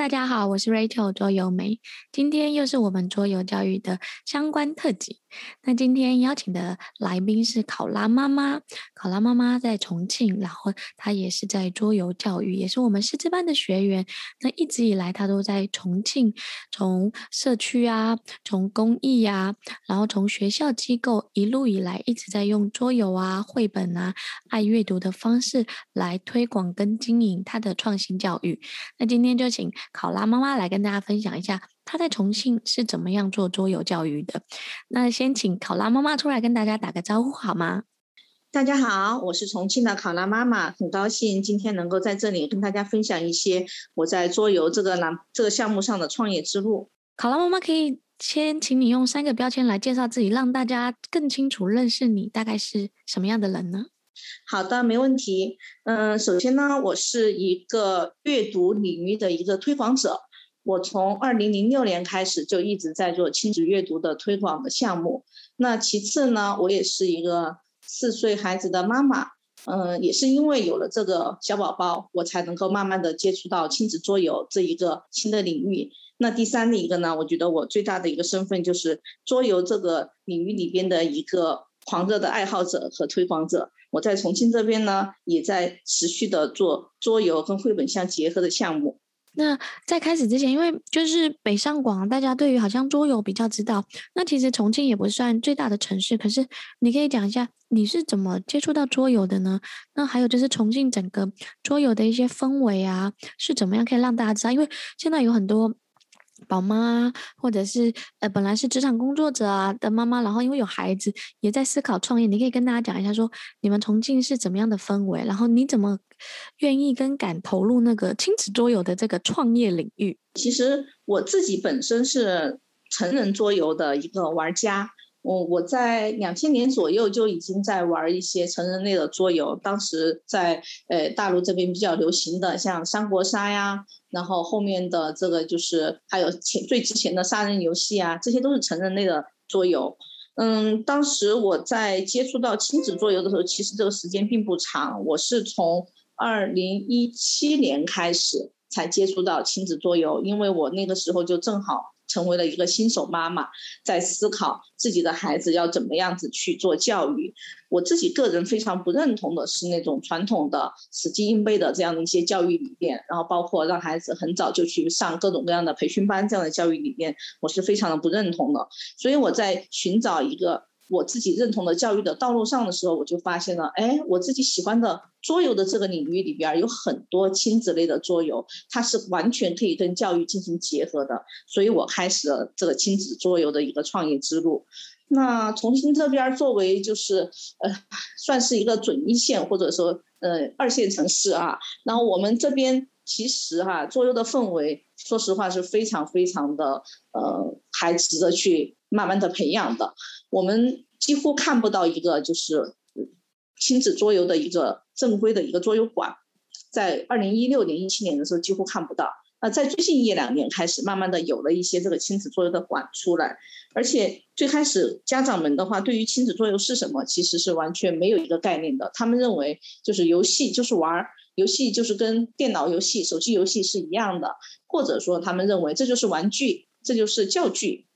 大家好，我是 Rachel 桌游梅，今天又是我们桌游教育的相关特辑。那今天邀请的来宾是考拉妈妈，考拉妈妈在重庆，然后她也是在桌游教育，也是我们师资班的学员。那一直以来，她都在重庆，从社区啊，从公益啊，然后从学校机构一路以来，一直在用桌游啊、绘本啊、爱阅读的方式来推广跟经营她的创新教育。那今天就请考拉妈妈来跟大家分享一下，她在重庆是怎么样做桌游教育的。那先请考拉妈妈出来跟大家打个招呼好吗？大家好，我是重庆的考拉妈妈，很高兴今天能够在这里跟大家分享一些我在桌游这个栏这个项目上的创业之路。考拉妈妈可以先请你用三个标签来介绍自己，让大家更清楚认识你大概是什么样的人呢？好的，没问题。嗯，首先呢，我是一个阅读领域的一个推广者。我从二零零六年开始就一直在做亲子阅读的推广的项目。那其次呢，我也是一个四岁孩子的妈妈。嗯，也是因为有了这个小宝宝，我才能够慢慢的接触到亲子桌游这一个新的领域。那第三的一个呢，我觉得我最大的一个身份就是桌游这个领域里边的一个狂热的爱好者和推广者。我在重庆这边呢，也在持续的做桌游跟绘本相结合的项目。那在开始之前，因为就是北上广，大家对于好像桌游比较知道。那其实重庆也不算最大的城市，可是你可以讲一下你是怎么接触到桌游的呢？那还有就是重庆整个桌游的一些氛围啊，是怎么样可以让大家知道？因为现在有很多。宝妈，或者是呃，本来是职场工作者啊的妈妈，然后因为有孩子，也在思考创业。你可以跟大家讲一下说，说你们重庆是怎么样的氛围，然后你怎么愿意跟敢投入那个亲子桌游的这个创业领域？其实我自己本身是成人桌游的一个玩家。我我在两千年左右就已经在玩一些成人类的桌游，当时在呃大陆这边比较流行的，像三国杀呀，然后后面的这个就是还有前最之前的杀人游戏啊，这些都是成人类的桌游。嗯，当时我在接触到亲子桌游的时候，其实这个时间并不长，我是从二零一七年开始才接触到亲子桌游，因为我那个时候就正好。成为了一个新手妈妈，在思考自己的孩子要怎么样子去做教育。我自己个人非常不认同的是那种传统的死记硬背的这样的一些教育理念，然后包括让孩子很早就去上各种各样的培训班这样的教育理念，我是非常的不认同的。所以我在寻找一个。我自己认同的教育的道路上的时候，我就发现了，哎，我自己喜欢的桌游的这个领域里边有很多亲子类的桌游，它是完全可以跟教育进行结合的，所以我开始了这个亲子桌游的一个创业之路。那重庆这边作为就是呃，算是一个准一线或者说呃二线城市啊，然后我们这边其实哈、桌游的氛围，说实话是非常非常的呃，还值得去慢慢的培养的。我们几乎看不到一个就是亲子桌游的一个正规的一个桌游馆，在二零一六年、一七年的时候几乎看不到。那在最近一两年开始，慢慢的有了一些这个亲子桌游的馆出来。而且最开始家长们的话，对于亲子桌游是什么，其实是完全没有一个概念的。他们认为就是游戏就是玩，游戏就是跟电脑游戏、手机游戏是一样的，或者说他们认为这就是玩具，这就是教具。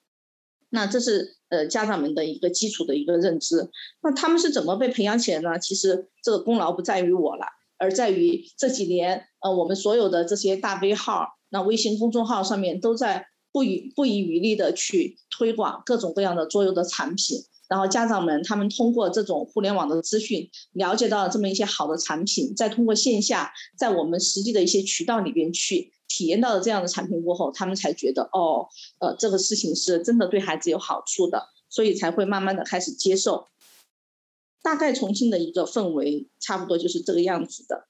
那这是呃家长们的一个基础的一个认知，那他们是怎么被培养起来呢？其实这个功劳不在于我了，而在于这几年呃我们所有的这些大 V 号，那微信公众号上面都在不遗不遗余力的去推广各种各样的桌游的产品，然后家长们他们通过这种互联网的资讯了解到了这么一些好的产品，再通过线下在我们实际的一些渠道里边去。体验到了这样的产品过后，他们才觉得哦，呃，这个事情是真的对孩子有好处的，所以才会慢慢的开始接受。大概重庆的一个氛围，差不多就是这个样子的。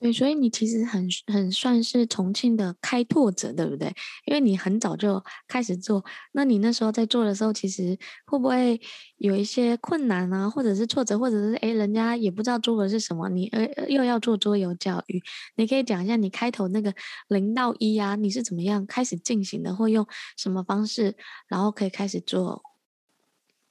对，所以你其实很很算是重庆的开拓者，对不对？因为你很早就开始做，那你那时候在做的时候，其实会不会有一些困难啊，或者是挫折，或者是诶，人家也不知道桌游是什么，你呃又要做桌游教育，你可以讲一下你开头那个零到一啊，你是怎么样开始进行的，或用什么方式，然后可以开始做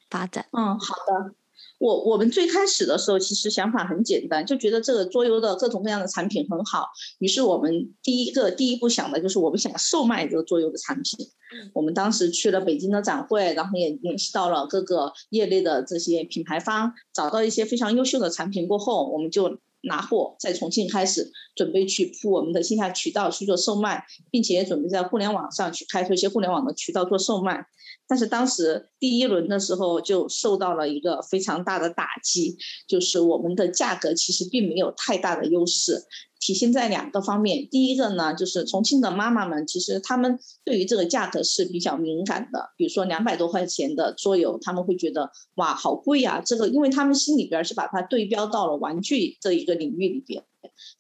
发展？嗯，好的。我我们最开始的时候，其实想法很简单，就觉得这个桌游的各种各样的产品很好。于是我们第一个第一步想的就是，我们想售卖这个桌游的产品。我们当时去了北京的展会，然后也联系到了各个业内的这些品牌方，找到一些非常优秀的产品过后，我们就拿货在重庆开始准备去铺我们的线下渠道去做售卖，并且也准备在互联网上去开拓一些互联网的渠道做售卖。但是当时第一轮的时候就受到了一个非常大的打击，就是我们的价格其实并没有太大的优势，体现在两个方面。第一个呢，就是重庆的妈妈们其实他们对于这个价格是比较敏感的，比如说两百多块钱的桌游，他们会觉得哇好贵呀，这个因为他们心里边是把它对标到了玩具这一个领域里边，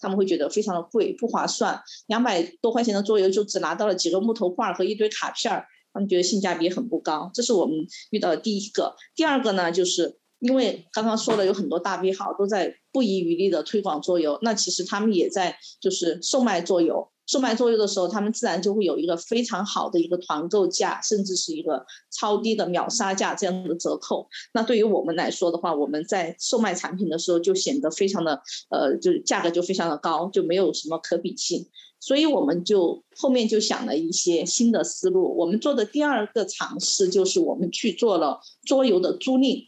他们会觉得非常的贵，不划算。两百多块钱的桌游就只拿到了几个木头块和一堆卡片儿。他们觉得性价比很不高，这是我们遇到的第一个。第二个呢，就是因为刚刚说了，有很多大 V 号都在不遗余力的推广桌游，那其实他们也在就是售卖桌游。售卖桌游的时候，他们自然就会有一个非常好的一个团购价，甚至是一个超低的秒杀价这样的折扣。那对于我们来说的话，我们在售卖产品的时候就显得非常的呃，就是价格就非常的高，就没有什么可比性。所以我们就后面就想了一些新的思路。我们做的第二个尝试就是我们去做了桌游的租赁，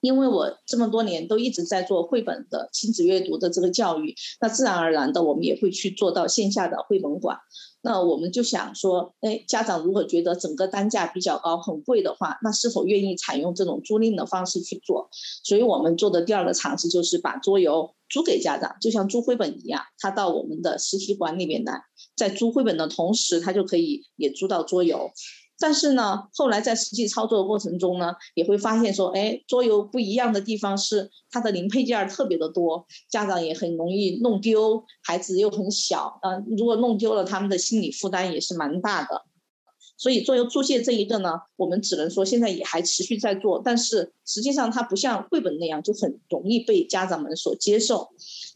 因为我这么多年都一直在做绘本的亲子阅读的这个教育，那自然而然的我们也会去做到线下的绘本馆。那我们就想说，哎，家长如果觉得整个单价比较高，很贵的话，那是否愿意采用这种租赁的方式去做？所以我们做的第二个尝试就是把桌游租给家长，就像租绘本一样，他到我们的实体馆里面来，在租绘本的同时，他就可以也租到桌游。但是呢，后来在实际操作的过程中呢，也会发现说，哎，桌游不一样的地方是它的零配件特别的多，家长也很容易弄丢，孩子又很小，嗯、如果弄丢了，他们的心理负担也是蛮大的。所以桌游租借这一个呢，我们只能说现在也还持续在做，但是实际上它不像绘本那样就很容易被家长们所接受。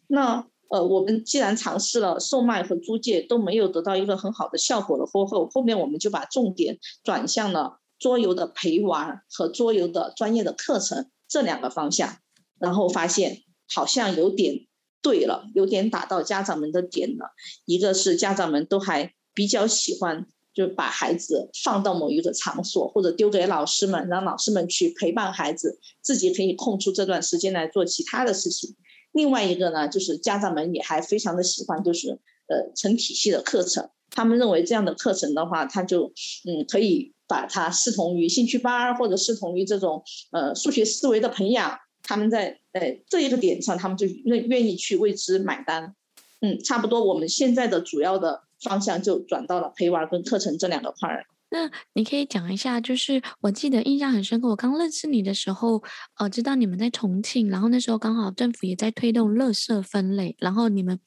那呃，我们既然尝试了售卖和租借都没有得到一个很好的效果了过后，后面我们就把重点转向了桌游的陪玩和桌游的专业的课程这两个方向，然后发现好像有点对了，有点打到家长们的点了。一个是家长们都还比较喜欢，就把孩子放到某一个场所，或者丢给老师们，让老师们去陪伴孩子，自己可以空出这段时间来做其他的事情。另外一个呢，就是家长们也还非常的喜欢，就是呃成体系的课程。他们认为这样的课程的话，他就嗯可以把它视同于兴趣班或者视同于这种呃数学思维的培养。他们在呃这一个点上，他们就愿愿意去为之买单。嗯，差不多我们现在的主要的方向就转到了陪玩跟课程这两个块儿。那你可以讲一下，就是我记得印象很深刻，我刚认识你的时候，呃，知道你们在重庆，然后那时候刚好政府也在推动垃圾分类，然后你们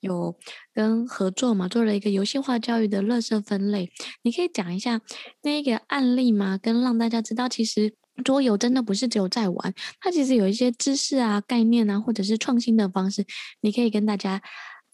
有跟合作嘛，做了一个游戏化教育的垃圾分类。你可以讲一下那个案例吗？跟让大家知道，其实桌游真的不是只有在玩，它其实有一些知识啊、概念啊，或者是创新的方式，你可以跟大家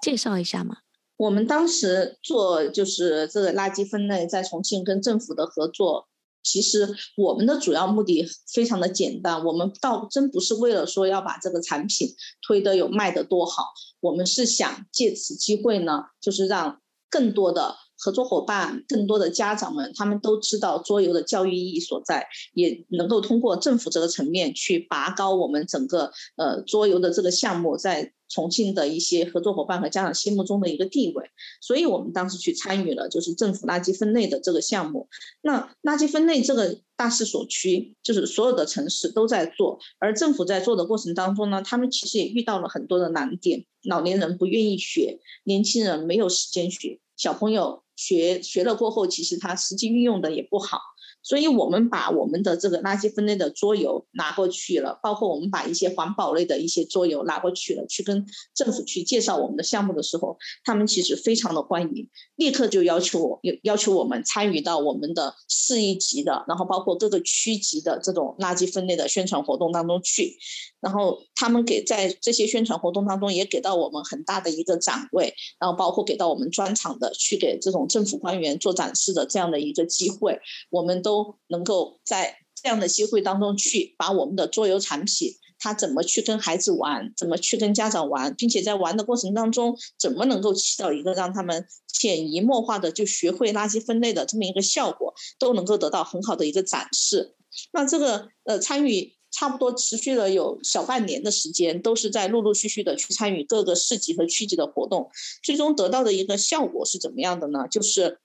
介绍一下吗？我们当时做就是这个垃圾分类，在重庆跟政府的合作，其实我们的主要目的非常的简单，我们倒真不是为了说要把这个产品推得有卖得多好，我们是想借此机会呢，就是让更多的合作伙伴、更多的家长们，他们都知道桌游的教育意义所在，也能够通过政府这个层面去拔高我们整个呃桌游的这个项目在。重庆的一些合作伙伴和家长心目中的一个地位，所以我们当时去参与了，就是政府垃圾分类的这个项目。那垃圾分类这个大势所趋，就是所有的城市都在做，而政府在做的过程当中呢，他们其实也遇到了很多的难点。老年人不愿意学，年轻人没有时间学，小朋友学学了过后，其实他实际运用的也不好。所以我们把我们的这个垃圾分类的桌游拿过去了，包括我们把一些环保类的一些桌游拿过去了，去跟政府去介绍我们的项目的时候，他们其实非常的欢迎，立刻就要求我，要求我们参与到我们的市一级的，然后包括各个区级的这种垃圾分类的宣传活动当中去。然后他们给在这些宣传活动当中也给到我们很大的一个展位，然后包括给到我们专场的去给这种政府官员做展示的这样的一个机会，我们都能够在这样的机会当中去把我们的桌游产品，他怎么去跟孩子玩，怎么去跟家长玩，并且在玩的过程当中，怎么能够起到一个让他们潜移默化的就学会垃圾分类的这么一个效果，都能够得到很好的一个展示。那这个呃参与。差不多持续了有小半年的时间，都是在陆陆续续的去参与各个市级和区级的活动，最终得到的一个效果是怎么样的呢？就是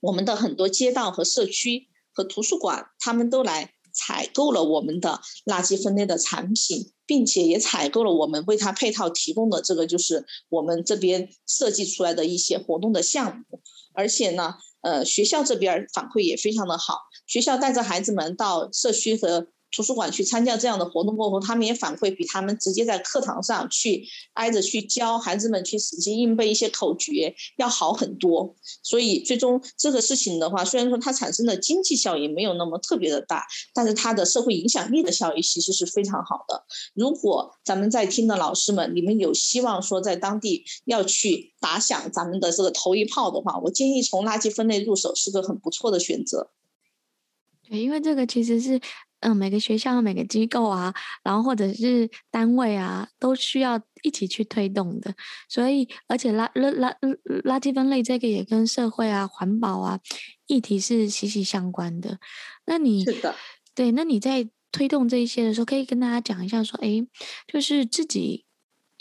我们的很多街道和社区和图书馆，他们都来采购了我们的垃圾分类的产品，并且也采购了我们为他配套提供的这个就是我们这边设计出来的一些活动的项目，而且呢，呃，学校这边反馈也非常的好，学校带着孩子们到社区和图书馆去参加这样的活动过后，他们也反馈比他们直接在课堂上去挨着去教孩子们去死记硬背一些口诀要好很多。所以最终这个事情的话，虽然说它产生的经济效益没有那么特别的大，但是它的社会影响力的效益其实是非常好的。如果咱们在听的老师们，你们有希望说在当地要去打响咱们的这个头一炮的话，我建议从垃圾分类入手是个很不错的选择。对，因为这个其实是。嗯，每个学校、每个机构啊，然后或者是单位啊，都需要一起去推动的。所以，而且垃垃垃垃圾分类这个也跟社会啊、环保啊议题是息息相关的。那你是的，对，那你在推动这一些的时候，可以跟大家讲一下，说，哎，就是自己。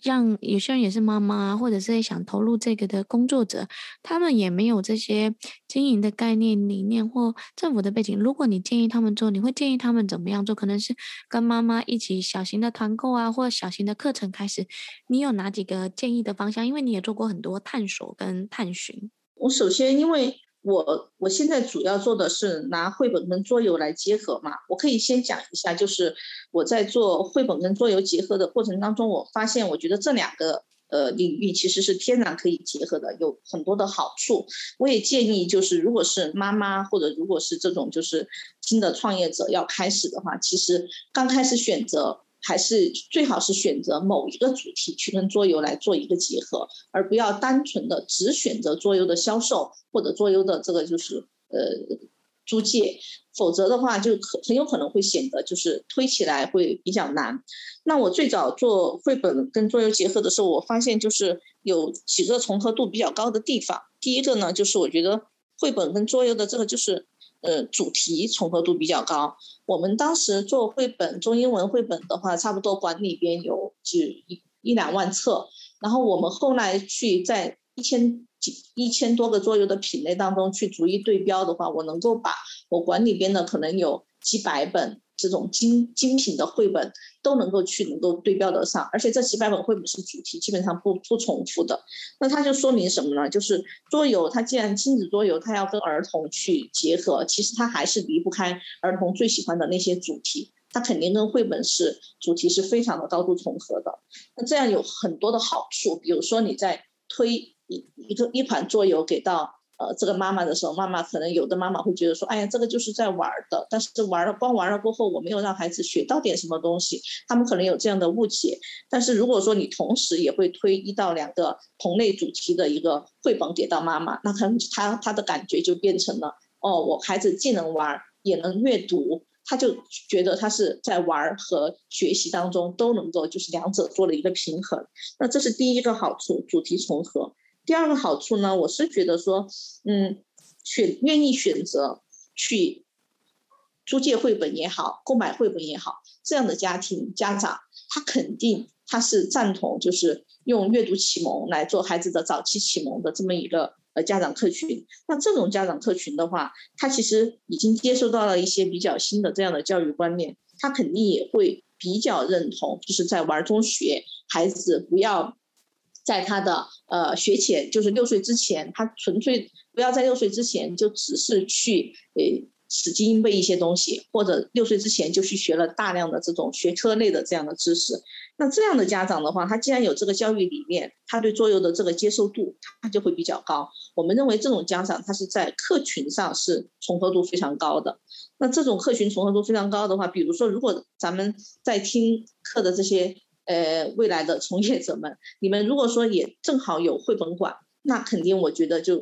让有些人也是妈妈，或者是想投入这个的工作者，他们也没有这些经营的概念、理念或政府的背景。如果你建议他们做，你会建议他们怎么样做？可能是跟妈妈一起小型的团购啊，或小型的课程开始。你有哪几个建议的方向？因为你也做过很多探索跟探寻。我首先因为。我我现在主要做的是拿绘本跟桌游来结合嘛，我可以先讲一下，就是我在做绘本跟桌游结合的过程当中，我发现我觉得这两个呃领域其实是天然可以结合的，有很多的好处。我也建议就是如果是妈妈或者如果是这种就是新的创业者要开始的话，其实刚开始选择。还是最好是选择某一个主题去跟桌游来做一个结合，而不要单纯的只选择桌游的销售或者桌游的这个就是呃租借，否则的话就可很有可能会显得就是推起来会比较难。那我最早做绘本跟桌游结合的时候，我发现就是有几个重合度比较高的地方。第一个呢，就是我觉得绘本跟桌游的这个就是。呃，主题重合度比较高。我们当时做绘本，中英文绘本的话，差不多馆里边有只一一两万册。然后我们后来去在一千几一千多个桌游的品类当中去逐一对标的话，我能够把我馆里边的可能有几百本。这种精精品的绘本都能够去能够对标得上，而且这几百本绘本是主题基本上不不重复的，那它就说明什么呢？就是桌游，它既然亲子桌游，它要跟儿童去结合，其实它还是离不开儿童最喜欢的那些主题，它肯定跟绘本是主题是非常的高度重合的。那这样有很多的好处，比如说你在推一一个一款桌游给到。呃，这个妈妈的时候，妈妈可能有的妈妈会觉得说，哎呀，这个就是在玩的，但是玩了光玩了过后，我没有让孩子学到点什么东西，他们可能有这样的误解。但是如果说你同时也会推一到两个同类主题的一个绘本给到妈妈，那可能他他的感觉就变成了，哦，我孩子既能玩也能阅读，他就觉得他是在玩和学习当中都能够就是两者做了一个平衡。那这是第一个好处，主题重合。第二个好处呢，我是觉得说，嗯，选愿意选择去租借绘本也好，购买绘本也好，这样的家庭家长，他肯定他是赞同，就是用阅读启蒙来做孩子的早期启蒙的这么一个呃家长客群。那这种家长客群的话，他其实已经接受到了一些比较新的这样的教育观念，他肯定也会比较认同，就是在玩中学，孩子不要。在他的呃学前，就是六岁之前，他纯粹不要在六岁之前就只是去呃死记硬背一些东西，或者六岁之前就去学了大量的这种学科类的这样的知识。那这样的家长的话，他既然有这个教育理念，他对桌游的这个接受度他就会比较高。我们认为这种家长他是在客群上是重合度非常高的。那这种客群重合度非常高的话，比如说如果咱们在听课的这些。呃，未来的从业者们，你们如果说也正好有绘本馆，那肯定我觉得就，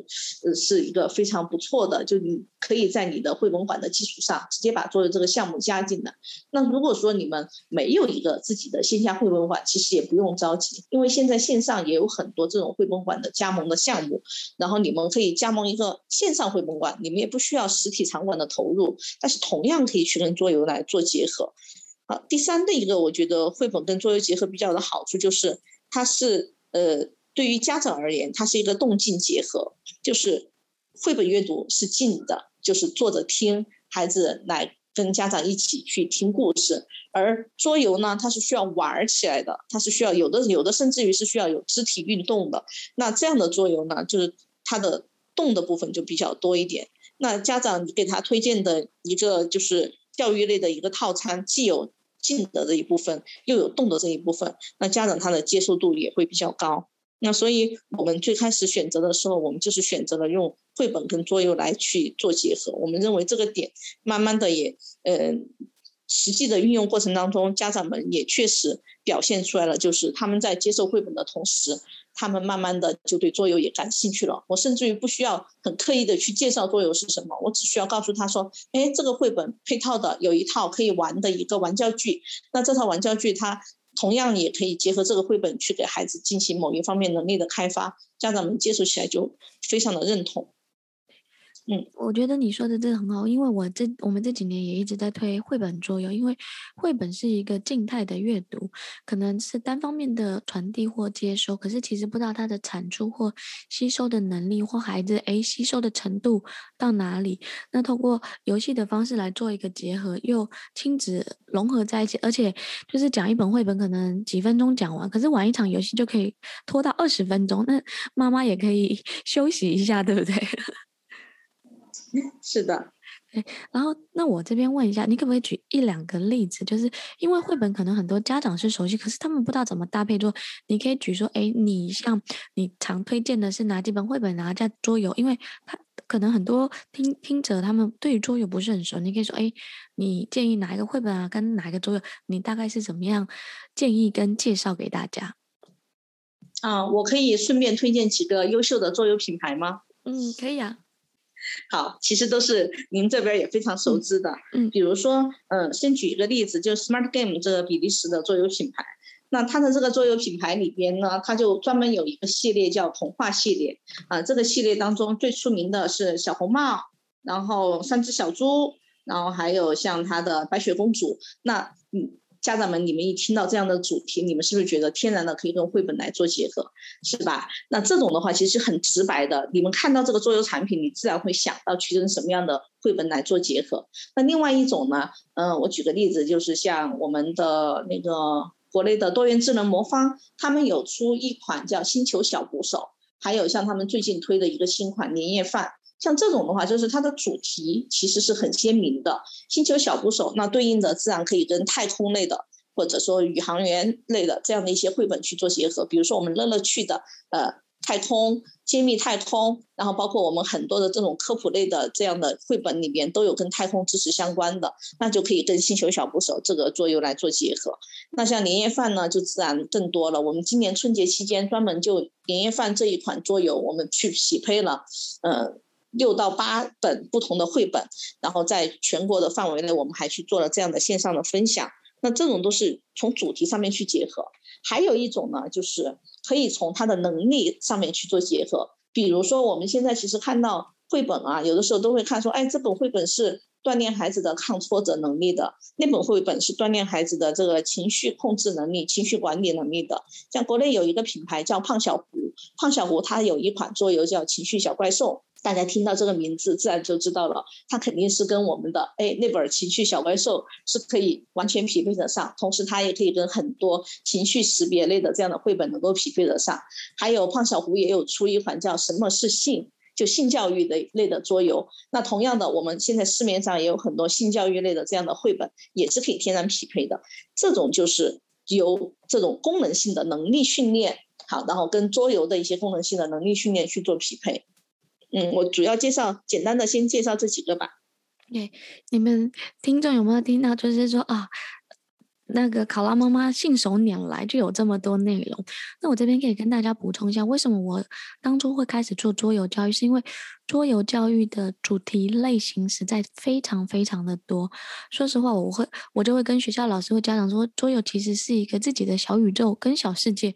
呃，是一个非常不错的，就你可以在你的绘本馆的基础上，直接把桌游这个项目加进来。那如果说你们没有一个自己的线下绘本馆，其实也不用着急，因为现在线上也有很多这种绘本馆的加盟的项目，然后你们可以加盟一个线上绘本馆，你们也不需要实体场馆的投入，但是同样可以去跟桌游来做结合。好，第三的一个我觉得绘本跟桌游结合比较的好处就是，它是呃。对于家长而言，它是一个动静结合，就是绘本阅读是静的，就是坐着听，孩子来跟家长一起去听故事；而桌游呢，它是需要玩起来的，它是需要有的有的甚至于是需要有肢体运动的。那这样的桌游呢，就是它的动的部分就比较多一点。那家长你给他推荐的一个就是教育类的一个套餐，既有静的这一部分，又有动的这一部分，那家长他的接受度也会比较高。那所以，我们最开始选择的时候，我们就是选择了用绘本跟桌游来去做结合。我们认为这个点，慢慢的也，呃，实际的运用过程当中，家长们也确实表现出来了，就是他们在接受绘本的同时，他们慢慢的就对桌游也感兴趣了。我甚至于不需要很刻意的去介绍桌游是什么，我只需要告诉他说，哎，这个绘本配套的有一套可以玩的一个玩教具，那这套玩教具它。同样也可以结合这个绘本去给孩子进行某一方面能力的开发，家长们接触起来就非常的认同。嗯，我觉得你说的真的很好，因为我这我们这几年也一直在推绘本桌游，因为绘本是一个静态的阅读，可能是单方面的传递或接收，可是其实不知道它的产出或吸收的能力或孩子诶吸收的程度到哪里。那透过游戏的方式来做一个结合，又亲子融合在一起，而且就是讲一本绘本可能几分钟讲完，可是玩一场游戏就可以拖到二十分钟，那妈妈也可以 休息一下，对不对？是的，对。然后，那我这边问一下，你可不可以举一两个例子？就是因为绘本可能很多家长是熟悉，可是他们不知道怎么搭配做。你可以举说，哎，你像你常推荐的是哪几本绘本，哪家桌游？因为他可能很多听听者他们对于桌游不是很熟，你可以说，哎，你建议哪一个绘本啊，跟哪一个桌游？你大概是怎么样建议跟介绍给大家？啊，我可以顺便推荐几个优秀的桌游品牌吗？嗯，可以啊。好，其实都是您这边也非常熟知的，嗯，比如说，嗯，先举一个例子，就是 Smart Game 这个比利时的桌游品牌，那它的这个桌游品牌里边呢，它就专门有一个系列叫童话系列，啊，这个系列当中最出名的是小红帽，然后三只小猪，然后还有像它的白雪公主，那嗯。家长们，你们一听到这样的主题，你们是不是觉得天然的可以跟绘本来做结合，是吧？那这种的话其实很直白的，你们看到这个桌游产品，你自然会想到去跟什么样的绘本来做结合。那另外一种呢，嗯，我举个例子，就是像我们的那个国内的多元智能魔方，他们有出一款叫星球小鼓手，还有像他们最近推的一个新款年夜饭。像这种的话，就是它的主题其实是很鲜明的。星球小捕手，那对应的自然可以跟太空类的，或者说宇航员类的这样的一些绘本去做结合。比如说我们乐乐趣的，呃，太空揭秘太空，然后包括我们很多的这种科普类的这样的绘本里面都有跟太空知识相关的，那就可以跟星球小捕手这个桌游来做结合。那像年夜饭呢，就自然更多了。我们今年春节期间专门就年夜饭这一款桌游，我们去匹配了，呃。六到八本不同的绘本，然后在全国的范围内，我们还去做了这样的线上的分享。那这种都是从主题上面去结合。还有一种呢，就是可以从他的能力上面去做结合。比如说，我们现在其实看到绘本啊，有的时候都会看说，哎，这本绘本是锻炼孩子的抗挫折能力的，那本绘本是锻炼孩子的这个情绪控制能力、情绪管理能力的。像国内有一个品牌叫胖小胡，胖小胡它有一款桌游叫《情绪小怪兽》。大家听到这个名字，自然就知道了，它肯定是跟我们的哎那本情绪小怪兽是可以完全匹配得上，同时它也可以跟很多情绪识别类的这样的绘本能够匹配得上。还有胖小胡也有出一款叫什么是性，就性教育的类的桌游。那同样的，我们现在市面上也有很多性教育类的这样的绘本，也是可以天然匹配的。这种就是由这种功能性的能力训练，好，然后跟桌游的一些功能性的能力训练去做匹配。嗯，我主要介绍，简单的先介绍这几个吧。对，你们听众有没有听到？就是说啊，那个考拉妈妈信手拈来就有这么多内容。那我这边可以跟大家补充一下，为什么我当初会开始做桌游教育，是因为桌游教育的主题类型实在非常非常的多。说实话，我会我就会跟学校老师或家长说，桌游其实是一个自己的小宇宙跟小世界。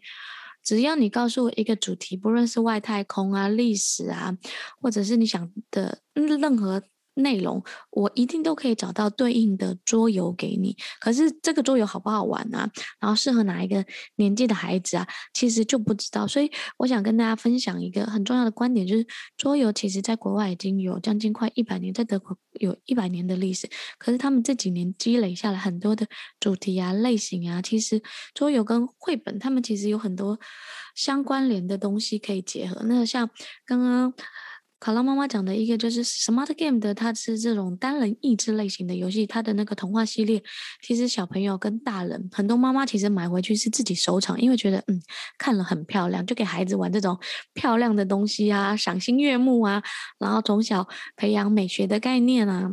只要你告诉我一个主题，不论是外太空啊、历史啊，或者是你想的任何。内容我一定都可以找到对应的桌游给你，可是这个桌游好不好玩啊？然后适合哪一个年纪的孩子啊？其实就不知道。所以我想跟大家分享一个很重要的观点，就是桌游其实在国外已经有将近快一百年，在德国有一百年的历史。可是他们这几年积累下来很多的主题啊、类型啊，其实桌游跟绘本他们其实有很多相关联的东西可以结合。那像刚刚。考拉妈妈讲的一个就是 Smart Game 的，它是这种单人益智类型的游戏。它的那个童话系列，其实小朋友跟大人很多妈妈其实买回去是自己收藏，因为觉得嗯看了很漂亮，就给孩子玩这种漂亮的东西啊，赏心悦目啊，然后从小培养美学的概念啊，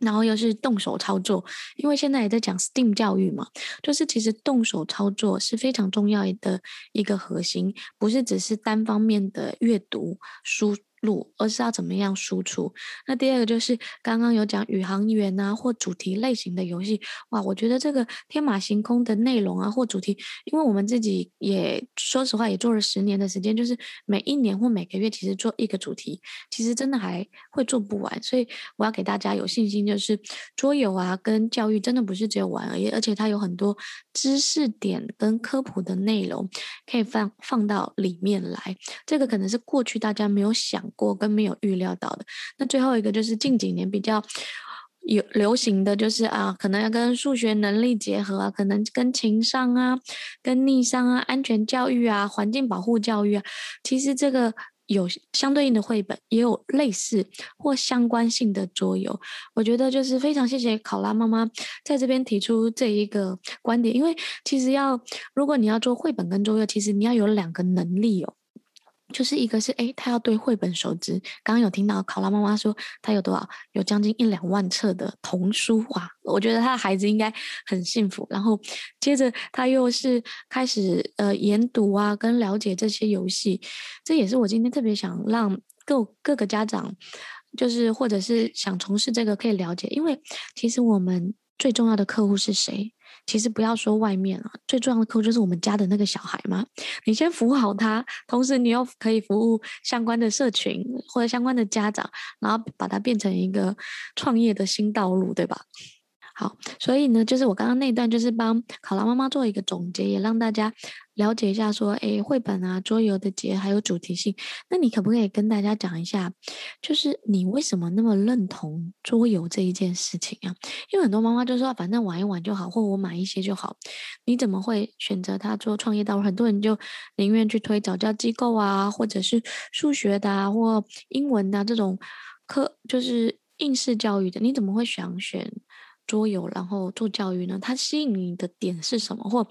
然后又是动手操作，因为现在也在讲 STEAM 教育嘛，就是其实动手操作是非常重要的一个核心，不是只是单方面的阅读书。路，而是要怎么样输出？那第二个就是刚刚有讲宇航员啊，或主题类型的游戏，哇，我觉得这个天马行空的内容啊，或主题，因为我们自己也说实话也做了十年的时间，就是每一年或每个月其实做一个主题，其实真的还会做不完，所以我要给大家有信心，就是桌游啊跟教育真的不是只有玩而已，而且它有很多知识点跟科普的内容可以放放到里面来，这个可能是过去大家没有想过跟没有预料到的，那最后一个就是近几年比较有流行的就是啊，可能要跟数学能力结合啊，可能跟情商啊、跟逆商啊、安全教育啊、环境保护教育啊，其实这个有相对应的绘本，也有类似或相关性的桌游。我觉得就是非常谢谢考拉妈妈在这边提出这一个观点，因为其实要如果你要做绘本跟桌游，其实你要有两个能力哦。就是一个是诶，他要对绘本熟知。刚刚有听到考拉妈妈说，他有多少？有将近一两万册的童书哇！我觉得他的孩子应该很幸福。然后接着他又是开始呃研读啊，跟了解这些游戏。这也是我今天特别想让各各个家长，就是或者是想从事这个可以了解，因为其实我们最重要的客户是谁？其实不要说外面啊，最重要的客户就是我们家的那个小孩嘛。你先服务好他，同时你又可以服务相关的社群或者相关的家长，然后把它变成一个创业的新道路，对吧？好，所以呢，就是我刚刚那段就是帮考拉妈妈做一个总结，也让大家了解一下说，哎，绘本啊、桌游的节还有主题性。那你可不可以跟大家讲一下，就是你为什么那么认同桌游这一件事情啊？因为很多妈妈就说，反正玩一玩就好，或我买一些就好。你怎么会选择它做创业道路？很多人就宁愿去推早教机构啊，或者是数学的啊，或英文的，这种课，就是应试教育的。你怎么会想选？桌游，然后做教育呢？它吸引你的点是什么？或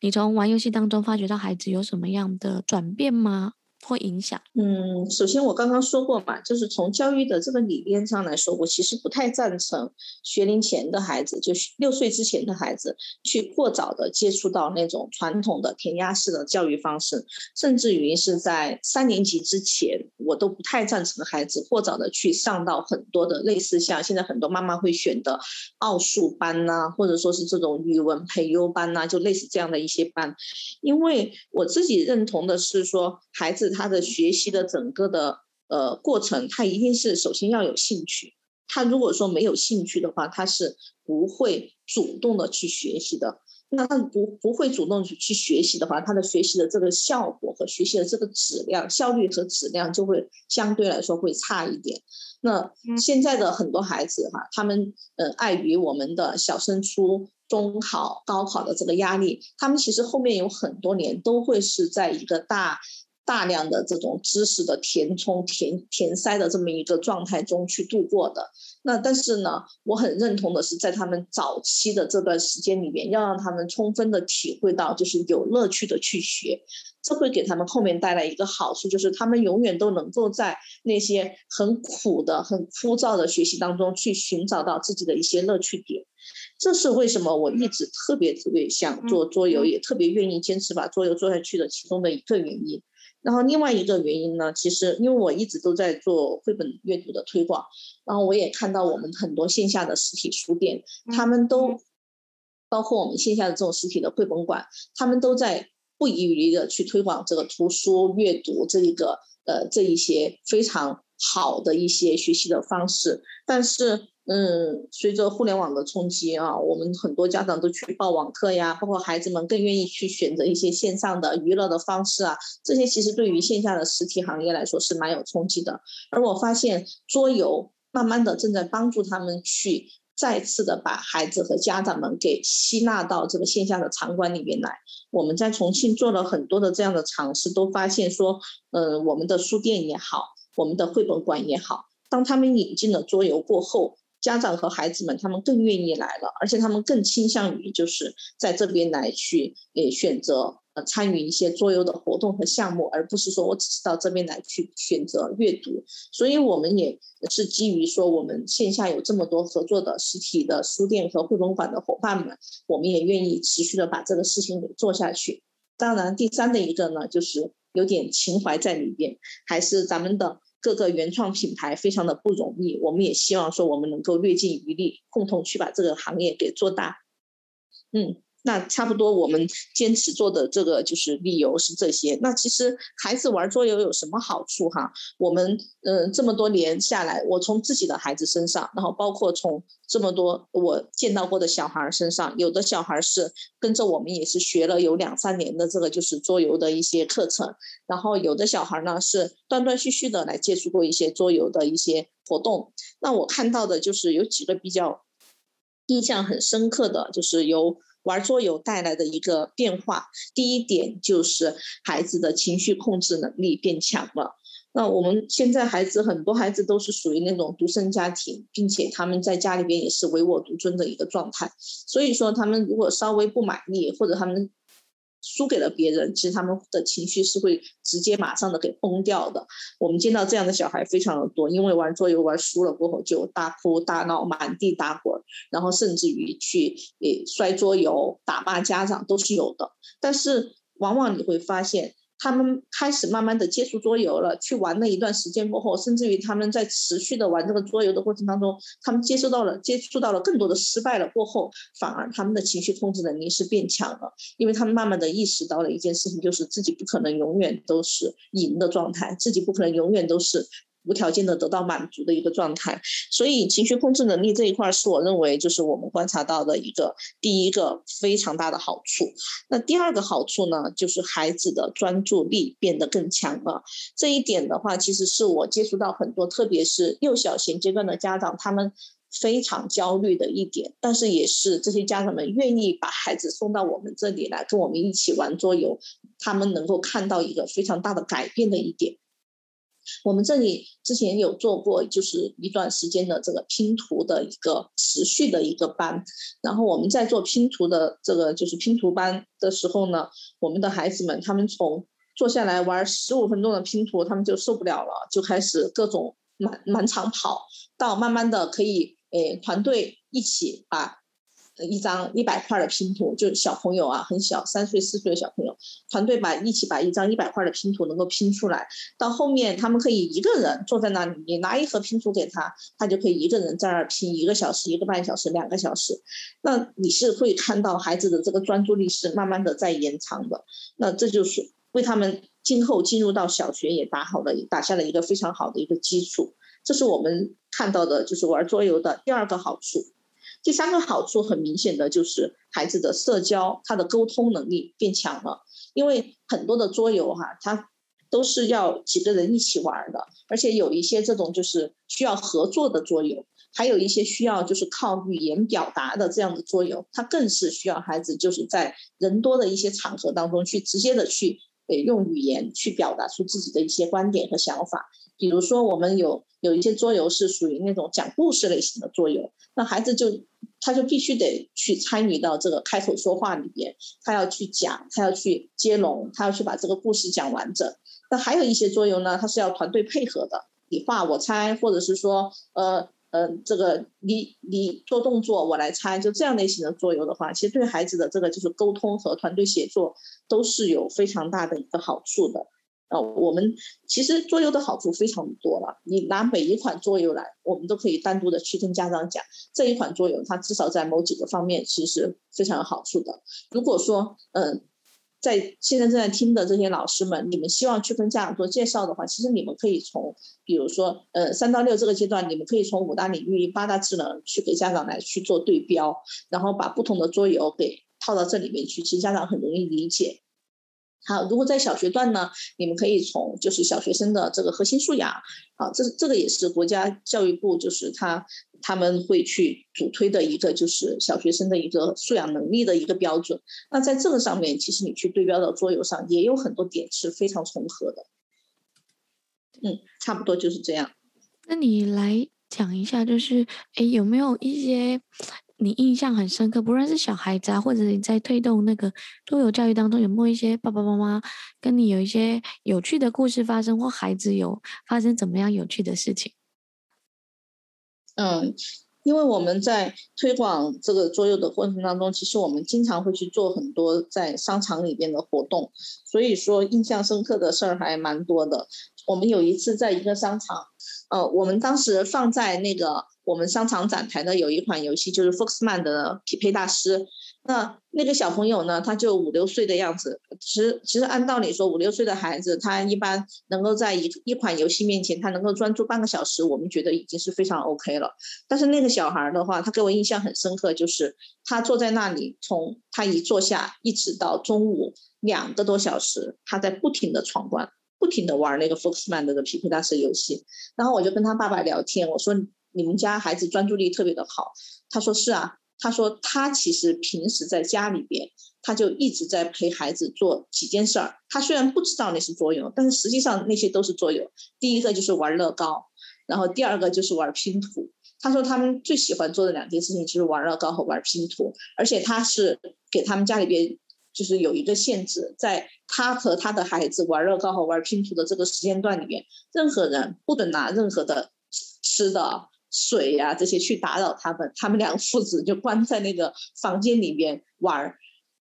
你从玩游戏当中发觉到孩子有什么样的转变吗？会影响。嗯，首先我刚刚说过嘛，就是从教育的这个理念上来说，我其实不太赞成学龄前的孩子，就是六岁之前的孩子去过早的接触到那种传统的填鸭式的教育方式，甚至于是在三年级之前，我都不太赞成孩子过早的去上到很多的类似像现在很多妈妈会选的奥数班呐、或者说是这种语文培优班呐、就类似这样的一些班，因为我自己认同的是说孩子。他的学习的整个的呃过程，他一定是首先要有兴趣。他如果说没有兴趣的话，他是不会主动的去学习的。那他不不会主动去去学习的话，他的学习的这个效果和学习的这个质量、效率和质量就会相对来说会差一点。那现在的很多孩子哈，他们呃碍于我们的小升初、中考、高考的这个压力，他们其实后面有很多年都会是在一个大。大量的这种知识的填充、填填塞的这么一个状态中去度过的。那但是呢，我很认同的是，在他们早期的这段时间里面，要让他们充分的体会到，就是有乐趣的去学，这会给他们后面带来一个好处，就是他们永远都能够在那些很苦的、很枯燥的学习当中去寻找到自己的一些乐趣点。这是为什么我一直特别特别想做桌游，也特别愿意坚持把桌游做下去的其中的一个原因。然后另外一个原因呢，其实因为我一直都在做绘本阅读的推广，然后我也看到我们很多线下的实体书店，他们都包括我们线下的这种实体的绘本馆，他们都在不遗余力的去推广这个图书阅读这一个呃这一些非常好的一些学习的方式，但是。嗯，随着互联网的冲击啊，我们很多家长都去报网课呀，包括孩子们更愿意去选择一些线上的娱乐的方式啊，这些其实对于线下的实体行业来说是蛮有冲击的。而我发现桌游慢慢的正在帮助他们去再次的把孩子和家长们给吸纳到这个线下的场馆里面来。我们在重庆做了很多的这样的尝试，都发现说，嗯，我们的书店也好，我们的绘本馆也好，当他们引进了桌游过后。家长和孩子们，他们更愿意来了，而且他们更倾向于就是在这边来去，呃，选择呃参与一些桌游的活动和项目，而不是说我只是到这边来去选择阅读。所以，我们也是基于说，我们线下有这么多合作的实体的书店和绘本馆的伙伴们，我们也愿意持续的把这个事情给做下去。当然，第三的一个呢，就是有点情怀在里边，还是咱们的。各个原创品牌非常的不容易，我们也希望说我们能够略尽余力，共同去把这个行业给做大。嗯。那差不多，我们坚持做的这个就是理由是这些。那其实孩子玩桌游有什么好处哈？我们嗯这么多年下来，我从自己的孩子身上，然后包括从这么多我见到过的小孩身上，有的小孩是跟着我们也是学了有两三年的这个就是桌游的一些课程，然后有的小孩呢是断断续续的来接触过一些桌游的一些活动。那我看到的就是有几个比较印象很深刻的就是有。玩桌游带来的一个变化，第一点就是孩子的情绪控制能力变强了。那我们现在孩子很多孩子都是属于那种独生家庭，并且他们在家里边也是唯我独尊的一个状态，所以说他们如果稍微不满意或者他们。输给了别人，其实他们的情绪是会直接马上的给崩掉的。我们见到这样的小孩非常的多，因为玩桌游玩输了过后就大哭大闹、满地打滚，然后甚至于去诶摔桌游、打骂家长都是有的。但是往往你会发现。他们开始慢慢的接触桌游了，去玩了一段时间过后，甚至于他们在持续的玩这个桌游的过程当中，他们接受到了接触到了更多的失败了过后，反而他们的情绪控制能力是变强了，因为他们慢慢的意识到了一件事情，就是自己不可能永远都是赢的状态，自己不可能永远都是。无条件的得到满足的一个状态，所以情绪控制能力这一块是我认为就是我们观察到的一个第一个非常大的好处。那第二个好处呢，就是孩子的专注力变得更强了。这一点的话，其实是我接触到很多，特别是幼小衔阶段的家长，他们非常焦虑的一点，但是也是这些家长们愿意把孩子送到我们这里来跟我们一起玩桌游，他们能够看到一个非常大的改变的一点。我们这里之前有做过，就是一段时间的这个拼图的一个持续的一个班，然后我们在做拼图的这个就是拼图班的时候呢，我们的孩子们他们从坐下来玩十五分钟的拼图，他们就受不了了，就开始各种满满场跑，到慢慢的可以诶团队一起把。一张一百块的拼图，就小朋友啊，很小，三岁四岁的小朋友，团队把一起把一张一百块的拼图能够拼出来。到后面，他们可以一个人坐在那里，你拿一盒拼图给他，他就可以一个人在那儿拼一个小时、一个半小时、两个小时。那你是会看到孩子的这个专注力是慢慢的在延长的。那这就是为他们今后进入到小学也打好了，打下了一个非常好的一个基础。这是我们看到的，就是玩桌游的第二个好处。第三个好处很明显的就是孩子的社交，他的沟通能力变强了。因为很多的桌游哈，它都是要几个人一起玩的，而且有一些这种就是需要合作的桌游，还有一些需要就是靠语言表达的这样的桌游，它更是需要孩子就是在人多的一些场合当中去直接的去得用语言去表达出自己的一些观点和想法。比如说，我们有有一些桌游是属于那种讲故事类型的桌游，那孩子就他就必须得去参与到这个开口说话里边，他要去讲，他要去接龙，他要去把这个故事讲完整。那还有一些桌游呢，它是要团队配合的，你画我猜，或者是说，呃呃，这个你你做动作我来猜，就这样类型的桌游的话，其实对孩子的这个就是沟通和团队协作都是有非常大的一个好处的。呃，我们其实桌游的好处非常多了。你拿每一款桌游来，我们都可以单独的去跟家长讲，这一款桌游它至少在某几个方面其实非常有好处的。如果说，嗯、在现在正在听的这些老师们，你们希望去跟家长做介绍的话，其实你们可以从，比如说，呃，三到六这个阶段，你们可以从五大领域、八大智能去给家长来去做对标，然后把不同的桌游给套到这里面去，其实家长很容易理解。好，如果在小学段呢，你们可以从就是小学生的这个核心素养，好，这这个也是国家教育部就是他他们会去主推的一个就是小学生的一个素养能力的一个标准。那在这个上面，其实你去对标到桌游上，也有很多点是非常重合的。嗯，差不多就是这样。那你来讲一下，就是诶，有没有一些？你印象很深刻，不论是小孩子啊，或者你在推动那个桌游教育当中，有没有一些爸爸妈妈跟你有一些有趣的故事发生，或孩子有发生怎么样有趣的事情？嗯，因为我们在推广这个桌游的过程当中，其实我们经常会去做很多在商场里边的活动，所以说印象深刻的事儿还蛮多的。我们有一次在一个商场，呃，我们当时放在那个。我们商场展台的有一款游戏，就是 Foxman 的匹配大师。那那个小朋友呢，他就五六岁的样子。其实，其实按道理说，五六岁的孩子，他一般能够在一一款游戏面前，他能够专注半个小时，我们觉得已经是非常 OK 了。但是那个小孩的话，他给我印象很深刻，就是他坐在那里，从他一坐下一直到中午两个多小时，他在不停的闯关，不停的玩那个 Foxman 的匹配大师游戏。然后我就跟他爸爸聊天，我说。你们家孩子专注力特别的好，他说是啊，他说他其实平时在家里边，他就一直在陪孩子做几件事儿。他虽然不知道那是桌游，但是实际上那些都是桌游。第一个就是玩乐高，然后第二个就是玩拼图。他说他们最喜欢做的两件事情就是玩乐高和玩拼图，而且他是给他们家里边就是有一个限制，在他和他的孩子玩乐高和玩拼图的这个时间段里面，任何人不准拿任何的吃的。水呀、啊，这些去打扰他们，他们两父子就关在那个房间里面玩儿，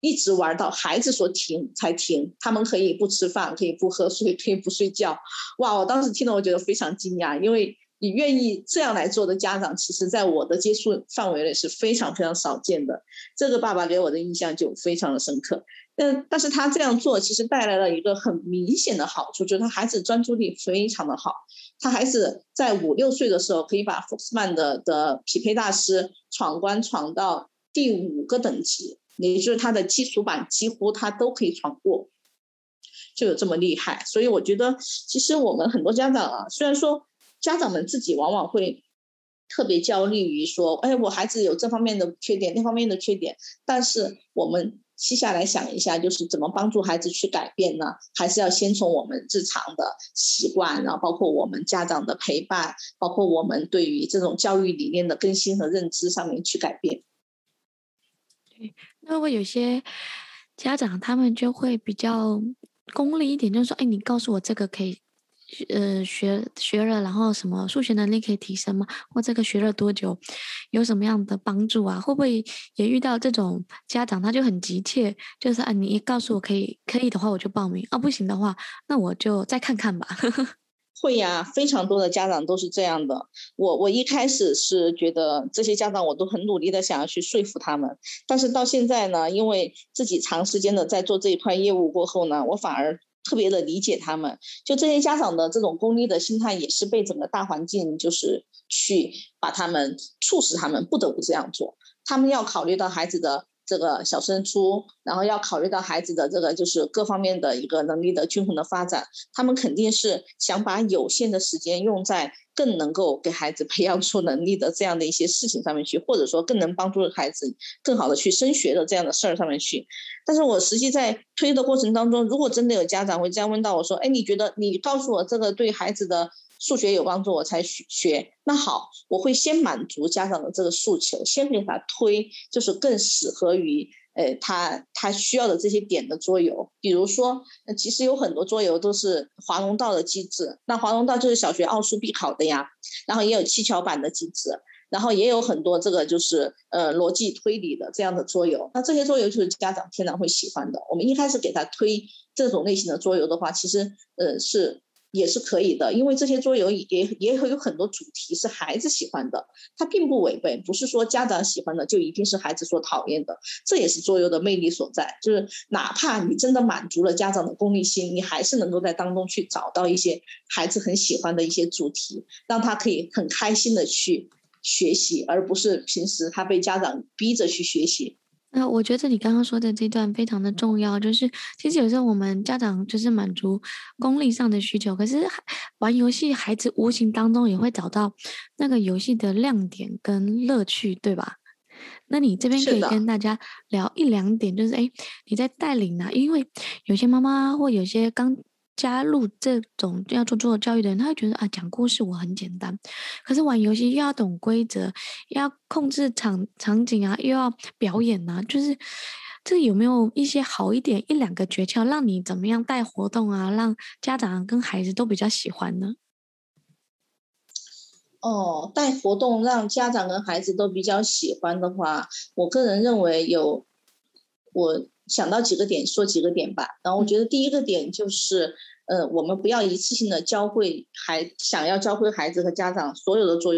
一直玩到孩子说停才停。他们可以不吃饭，可以不喝水，可以不睡觉。哇，我当时听了，我觉得非常惊讶，因为你愿意这样来做的家长，其实在我的接触范围内是非常非常少见的。这个爸爸给我的印象就非常的深刻。但但是他这样做，其实带来了一个很明显的好处，就是他孩子专注力非常的好。他孩子在五六岁的时候，可以把 Foxman 的的匹配大师闯关闯到第五个等级，也就是他的基础版几乎他都可以闯过，就有这么厉害。所以我觉得，其实我们很多家长啊，虽然说家长们自己往往会特别焦虑于说，哎，我孩子有这方面的缺点，那方面的缺点，但是我们。接下来想一下，就是怎么帮助孩子去改变呢？还是要先从我们日常的习惯，然后包括我们家长的陪伴，包括我们对于这种教育理念的更新和认知上面去改变。对，那会有些家长他们就会比较功利一点，就是说，哎，你告诉我这个可以。呃，学学了，然后什么数学能力可以提升吗？或这个学了多久，有什么样的帮助啊？会不会也遇到这种家长，他就很急切，就是啊，你一告诉我可以，可以的话我就报名，啊，不行的话，那我就再看看吧。会呀，非常多的家长都是这样的。我我一开始是觉得这些家长我都很努力的想要去说服他们，但是到现在呢，因为自己长时间的在做这一块业务过后呢，我反而。特别的理解他们，就这些家长的这种功利的心态，也是被整个大环境就是去把他们促使他们不得不这样做。他们要考虑到孩子的这个小升初，然后要考虑到孩子的这个就是各方面的一个能力的均衡的发展，他们肯定是想把有限的时间用在更能够给孩子培养出能力的这样的一些事情上面去，或者说更能帮助孩子更好的去升学的这样的事儿上面去。但是我实际在推的过程当中，如果真的有家长会这样问到我说：“哎，你觉得你告诉我这个对孩子的？”数学有帮助，我才学。那好，我会先满足家长的这个诉求，先给他推，就是更适合于，呃，他他需要的这些点的桌游。比如说，其实有很多桌游都是华容道的机制，那华容道就是小学奥数必考的呀。然后也有七巧板的机制，然后也有很多这个就是呃逻辑推理的这样的桌游。那这些桌游就是家长天然会喜欢的。我们一开始给他推这种类型的桌游的话，其实呃是。也是可以的，因为这些桌游也也会有很多主题是孩子喜欢的，它并不违背，不是说家长喜欢的就一定是孩子所讨厌的，这也是桌游的魅力所在。就是哪怕你真的满足了家长的功利心，你还是能够在当中去找到一些孩子很喜欢的一些主题，让他可以很开心的去学习，而不是平时他被家长逼着去学习。那我觉得你刚刚说的这段非常的重要，就是其实有时候我们家长就是满足功利上的需求，可是玩游戏，孩子无形当中也会找到那个游戏的亮点跟乐趣，对吧？那你这边可以跟大家聊一两点，就是哎，你在带领呢、啊，因为有些妈妈或有些刚。加入这种要做做教育的人，他会觉得啊，讲故事我很简单，可是玩游戏又要懂规则，要控制场场景啊，又要表演啊，就是这有没有一些好一点一两个诀窍，让你怎么样带活动啊，让家长跟孩子都比较喜欢呢？哦，带活动让家长跟孩子都比较喜欢的话，我个人认为有我。想到几个点，说几个点吧。然后我觉得第一个点就是，呃，我们不要一次性的教会孩，想要教会孩子和家长所有的桌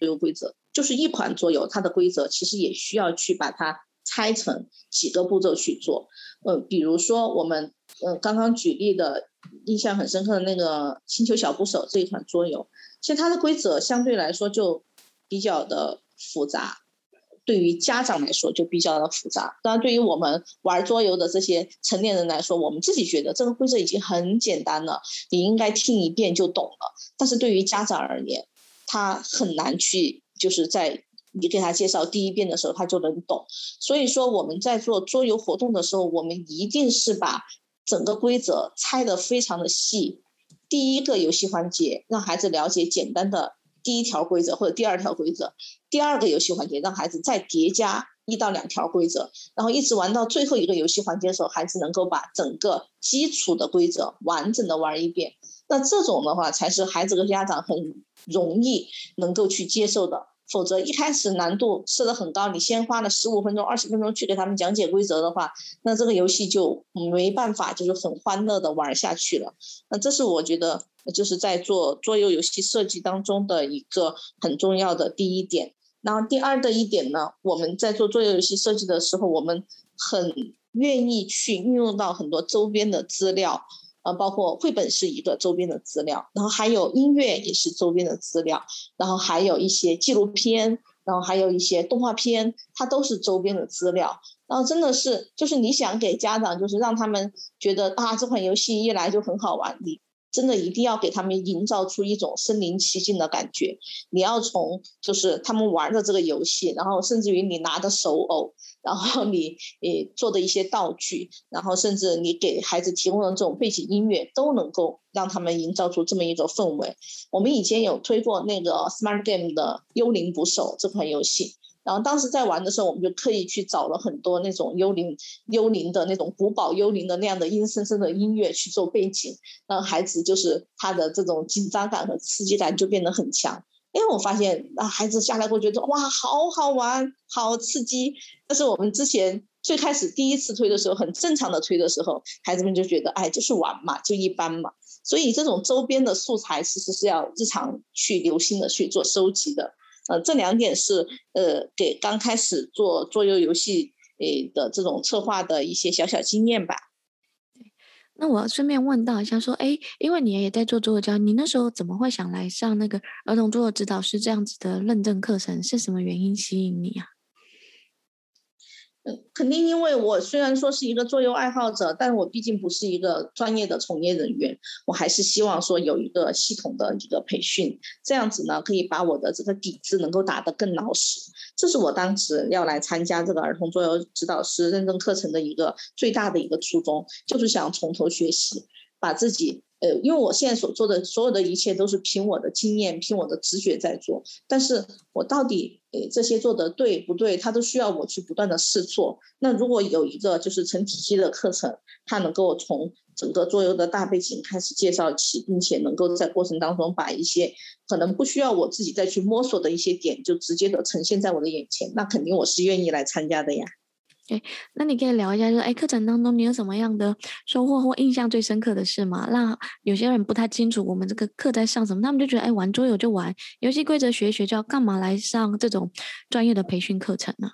游规则，就是一款桌游，它的规则其实也需要去把它拆成几个步骤去做。呃，比如说我们，呃，刚刚举例的，印象很深刻的那个星球小捕手这一款桌游，其实它的规则相对来说就比较的复杂。对于家长来说就比较的复杂，当然对于我们玩桌游的这些成年人来说，我们自己觉得这个规则已经很简单了，你应该听一遍就懂了。但是对于家长而言，他很难去就是在你给他介绍第一遍的时候他就能懂。所以说我们在做桌游活动的时候，我们一定是把整个规则拆得非常的细。第一个游戏环节让孩子了解简单的。第一条规则或者第二条规则，第二个游戏环节让孩子再叠加一到两条规则，然后一直玩到最后一个游戏环节的时候，孩子能够把整个基础的规则完整的玩一遍。那这种的话才是孩子和家长很容易能够去接受的。否则一开始难度设得很高，你先花了十五分钟、二十分钟去给他们讲解规则的话，那这个游戏就没办法就是很欢乐的玩下去了。那这是我觉得就是在做桌游游戏设计当中的一个很重要的第一点。然后第二的一点呢，我们在做桌游游戏设计的时候，我们很愿意去运用到很多周边的资料。呃，包括绘本是一个周边的资料，然后还有音乐也是周边的资料，然后还有一些纪录片，然后还有一些动画片，它都是周边的资料。然后真的是，就是你想给家长，就是让他们觉得啊，这款游戏一来就很好玩，你真的一定要给他们营造出一种身临其境的感觉。你要从就是他们玩的这个游戏，然后甚至于你拿的手偶。然后你你做的一些道具，然后甚至你给孩子提供的这种背景音乐，都能够让他们营造出这么一种氛围。我们以前有推过那个 Smart Game 的《幽灵捕手》这款游戏，然后当时在玩的时候，我们就刻意去找了很多那种幽灵幽灵的那种古堡幽灵的那样的阴森森的音乐去做背景，让孩子就是他的这种紧张感和刺激感就变得很强。因为我发现啊，孩子下来会觉得哇，好好玩，好刺激。但是我们之前最开始第一次推的时候，很正常的推的时候，孩子们就觉得哎，就是玩嘛，就一般嘛。所以这种周边的素材其实是要日常去留心的去做收集的。呃，这两点是呃给刚开始做桌游游戏诶的这种策划的一些小小经验吧。那我顺便问到一下，说，哎，因为你也在做桌游教，你那时候怎么会想来上那个儿童桌游指导师这样子的认证课程？是什么原因吸引你啊？嗯，肯定，因为我虽然说是一个桌游爱好者，但我毕竟不是一个专业的从业人员，我还是希望说有一个系统的一个培训，这样子呢，可以把我的这个底子能够打得更牢实。这是我当时要来参加这个儿童桌游指导师认证课程的一个最大的一个初衷，就是想从头学习，把自己。呃，因为我现在所做的所有的一切都是凭我的经验、凭我的直觉在做，但是我到底呃这些做的对不对，它都需要我去不断的试错。那如果有一个就是成体系的课程，它能够从整个桌游的大背景开始介绍起，并且能够在过程当中把一些可能不需要我自己再去摸索的一些点，就直接的呈现在我的眼前，那肯定我是愿意来参加的呀。对，那你可以聊一下，就是哎，课程当中你有什么样的收获或印象最深刻的事吗？让有些人不太清楚我们这个课在上什么，他们就觉得哎，玩桌游就玩，游戏规则学一学，就要干嘛来上这种专业的培训课程呢？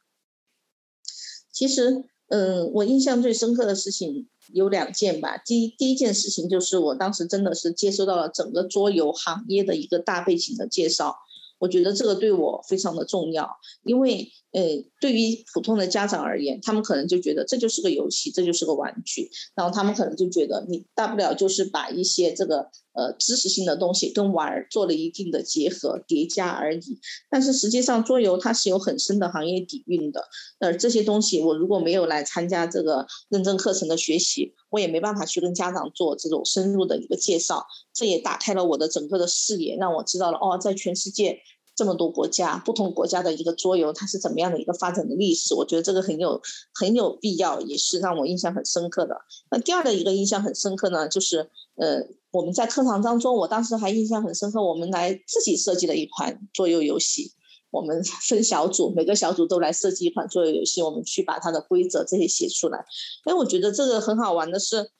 其实，嗯，我印象最深刻的事情有两件吧。第一，第一件事情就是我当时真的是接收到了整个桌游行业的一个大背景的介绍。我觉得这个对我非常的重要，因为呃，对于普通的家长而言，他们可能就觉得这就是个游戏，这就是个玩具，然后他们可能就觉得你大不了就是把一些这个呃知识性的东西跟玩儿做了一定的结合叠加而已。但是实际上桌游它是有很深的行业底蕴的，而这些东西我如果没有来参加这个认证课程的学习，我也没办法去跟家长做这种深入的一个介绍。这也打开了我的整个的视野，让我知道了哦，在全世界。这么多国家，不同国家的一个桌游，它是怎么样的一个发展的历史？我觉得这个很有很有必要，也是让我印象很深刻的。那第二的一个印象很深刻呢，就是呃，我们在课堂当中，我当时还印象很深刻，我们来自己设计了一款桌游游戏，我们 分小组，每个小组都来设计一款桌游游戏，我们去把它的规则这些写出来。哎，我觉得这个很好玩的是，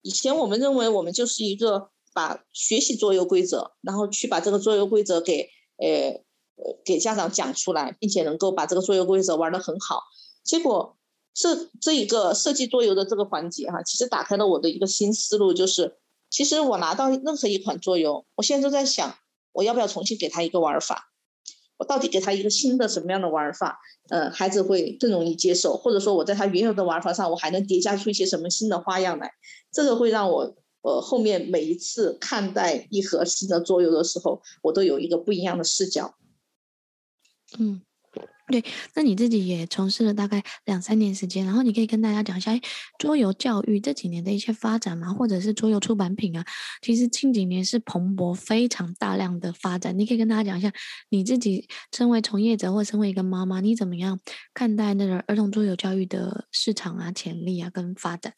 以前我们认为我们就是一个把学习桌游规则，然后去把这个桌游规则给。呃，给家长讲出来，并且能够把这个桌游规则玩得很好。结果这这一个设计桌游的这个环节哈、其实打开了我的一个新思路，就是其实我拿到任何一款桌游，我现在都在想，我要不要重新给他一个玩法？我到底给他一个新的什么样的玩法？呃，孩子会更容易接受，或者说我在他原有的玩法上，我还能叠加出一些什么新的花样来？这个会让我。呃，后面每一次看待一盒新的桌游的时候，我都有一个不一样的视角。嗯，对，那你自己也从事了大概两三年时间，然后你可以跟大家讲一下桌游教育这几年的一些发展吗？或者是桌游出版品啊，其实近几年是蓬勃非常大量的发展。你可以跟大家讲一下，你自己身为从业者或身为一个妈妈，你怎么样看待那个儿童桌游教育的市场啊、潜力啊跟发展？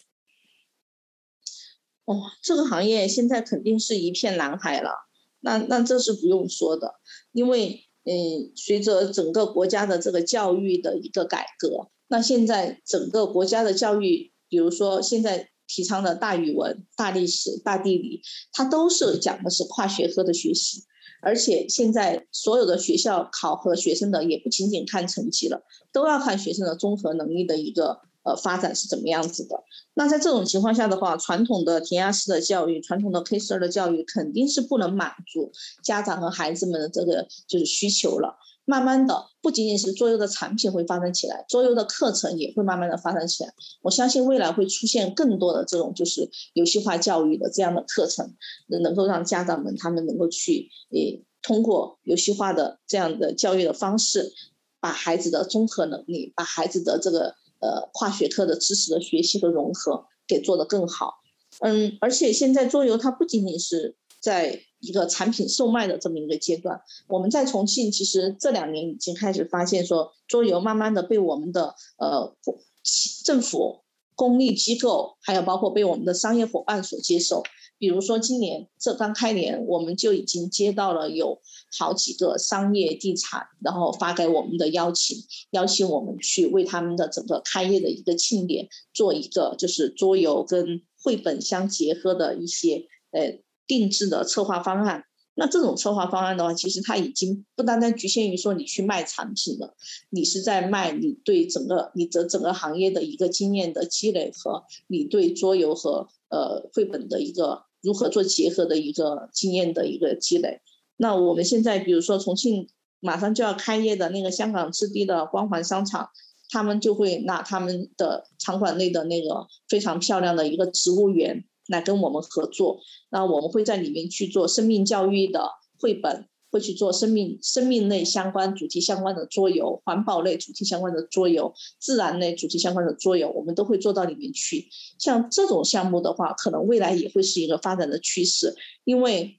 哦，这个行业现在肯定是一片蓝海了，那那这是不用说的，因为嗯，随着整个国家的这个教育的一个改革，那现在整个国家的教育，比如说现在提倡的大语文、大历史、大地理，它都是讲的是跨学科的学习，而且现在所有的学校考核学生的也不仅仅看成绩了，都要看学生的综合能力的一个。呃，发展是怎么样子的？那在这种情况下的话，传统的填鸭式的教育，传统的 K 十二的教育，肯定是不能满足家长和孩子们的这个就是需求了。慢慢的，不仅仅是桌游的产品会发展起来，桌游的课程也会慢慢的发展起来。我相信未来会出现更多的这种就是游戏化教育的这样的课程，能够让家长们他们能够去诶通过游戏化的这样的教育的方式，把孩子的综合能力，把孩子的这个。呃，跨学科的知识的学习和融合给做得更好，嗯，而且现在桌游它不仅仅是在一个产品售卖的这么一个阶段，我们在重庆其实这两年已经开始发现说，桌游慢慢的被我们的呃政府、公立机构，还有包括被我们的商业伙伴所接受。比如说今年这刚开年，我们就已经接到了有好几个商业地产，然后发给我们的邀请，邀请我们去为他们的整个开业的一个庆典做一个就是桌游跟绘本相结合的一些呃定制的策划方案。那这种策划方案的话，其实它已经不单单局限于说你去卖产品了，你是在卖你对整个你的整个行业的一个经验的积累和你对桌游和呃绘本的一个。如何做结合的一个经验的一个积累？那我们现在比如说重庆马上就要开业的那个香港置地的光环商场，他们就会拿他们的场馆内的那个非常漂亮的一个植物园来跟我们合作，那我们会在里面去做生命教育的绘本。会去做生命生命类相关主题相关的桌游，环保类主题相关的桌游，自然类主题相关的桌游，我们都会做到里面去。像这种项目的话，可能未来也会是一个发展的趋势，因为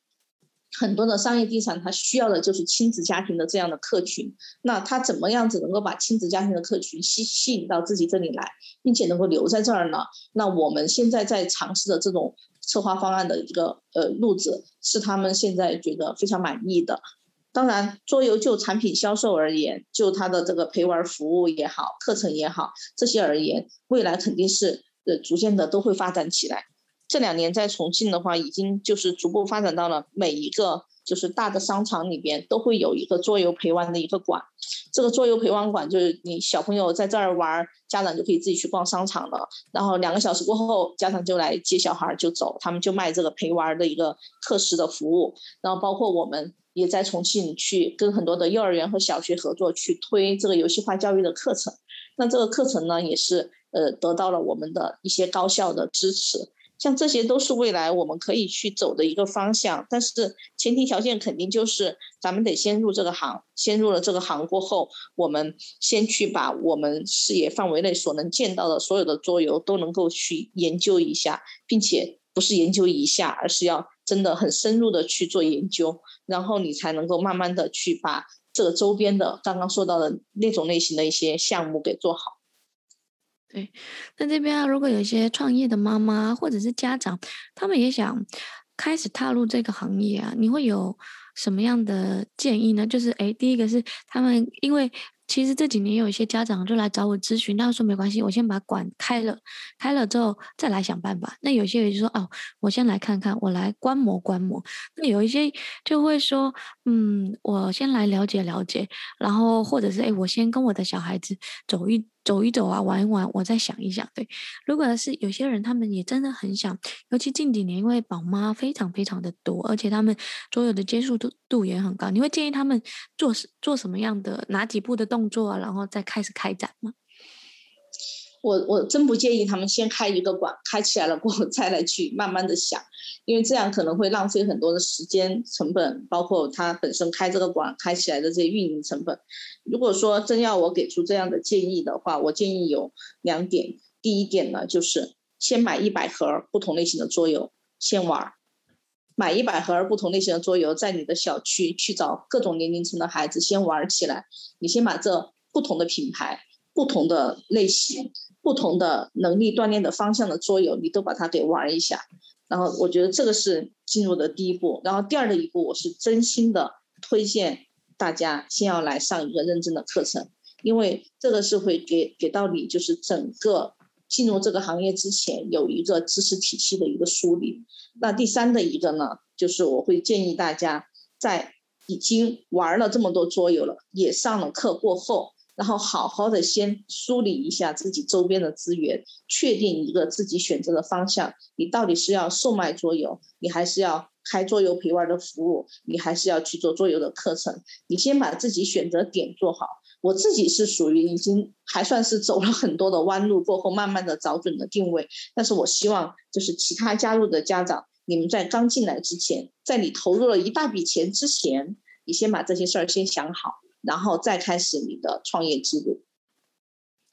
很多的商业地产它需要的就是亲子家庭的这样的客群。那它怎么样子能够把亲子家庭的客群吸吸引到自己这里来，并且能够留在这儿呢？那我们现在在尝试的这种。策划方案的一个呃路子是他们现在觉得非常满意的。当然，桌游就产品销售而言，就它的这个陪玩服务也好，课程也好，这些而言，未来肯定是呃逐渐的都会发展起来。这两年在重庆的话，已经就是逐步发展到了每一个。就是大的商场里边都会有一个桌游陪玩的一个馆，这个桌游陪玩馆就是你小朋友在这儿玩，家长就可以自己去逛商场了。然后两个小时过后，家长就来接小孩就走，他们就卖这个陪玩的一个课时的服务。然后包括我们也在重庆去跟很多的幼儿园和小学合作，去推这个游戏化教育的课程。那这个课程呢，也是呃得到了我们的一些高校的支持。像这些都是未来我们可以去走的一个方向，但是前提条件肯定就是咱们得先入这个行，先入了这个行过后，我们先去把我们视野范围内所能见到的所有的桌游都能够去研究一下，并且不是研究一下，而是要真的很深入的去做研究，然后你才能够慢慢的去把这个周边的刚刚说到的那种类型的一些项目给做好。对，那这边啊，如果有一些创业的妈妈或者是家长，他们也想开始踏入这个行业啊，你会有什么样的建议呢？就是，哎，第一个是他们因为。其实这几年有一些家长就来找我咨询，他说没关系，我先把馆开了，开了之后再来想办法。那有些人就说哦，我先来看看，我来观摩观摩。那有一些就会说，嗯，我先来了解了解，然后或者是哎，我先跟我的小孩子走一。走一走啊，玩一玩，我再想一想。对，如果是有些人，他们也真的很想，尤其近几年，因为宝妈非常非常的多，而且他们所有的接触度度也很高。你会建议他们做做什么样的哪几步的动作啊，然后再开始开展吗？我我真不建议他们先开一个馆，开起来了过后 再来去慢慢的想，因为这样可能会浪费很多的时间成本，包括他本身开这个馆开起来的这些运营成本。如果说真要我给出这样的建议的话，我建议有两点。第一点呢，就是先买一百盒不同类型的桌游，先玩，买一百盒不同类型的桌游，在你的小区去找各种年龄层的孩子先玩起来。你先把这不同的品牌、不同的类型。不同的能力锻炼的方向的桌游，你都把它给玩一下，然后我觉得这个是进入的第一步。然后第二的一步，我是真心的推荐大家先要来上一个认证的课程，因为这个是会给给到你，就是整个进入这个行业之前有一个知识体系的一个梳理。那第三的一个呢，就是我会建议大家在已经玩了这么多桌游了，也上了课过后。然后好好的先梳理一下自己周边的资源，确定一个自己选择的方向。你到底是要售卖桌游，你还是要开桌游陪玩的服务，你还是要去做桌游的课程？你先把自己选择点做好。我自己是属于已经还算是走了很多的弯路过后，慢慢的找准了定位。但是我希望就是其他加入的家长，你们在刚进来之前，在你投入了一大笔钱之前，你先把这些事儿先想好。然后再开始你的创业之路。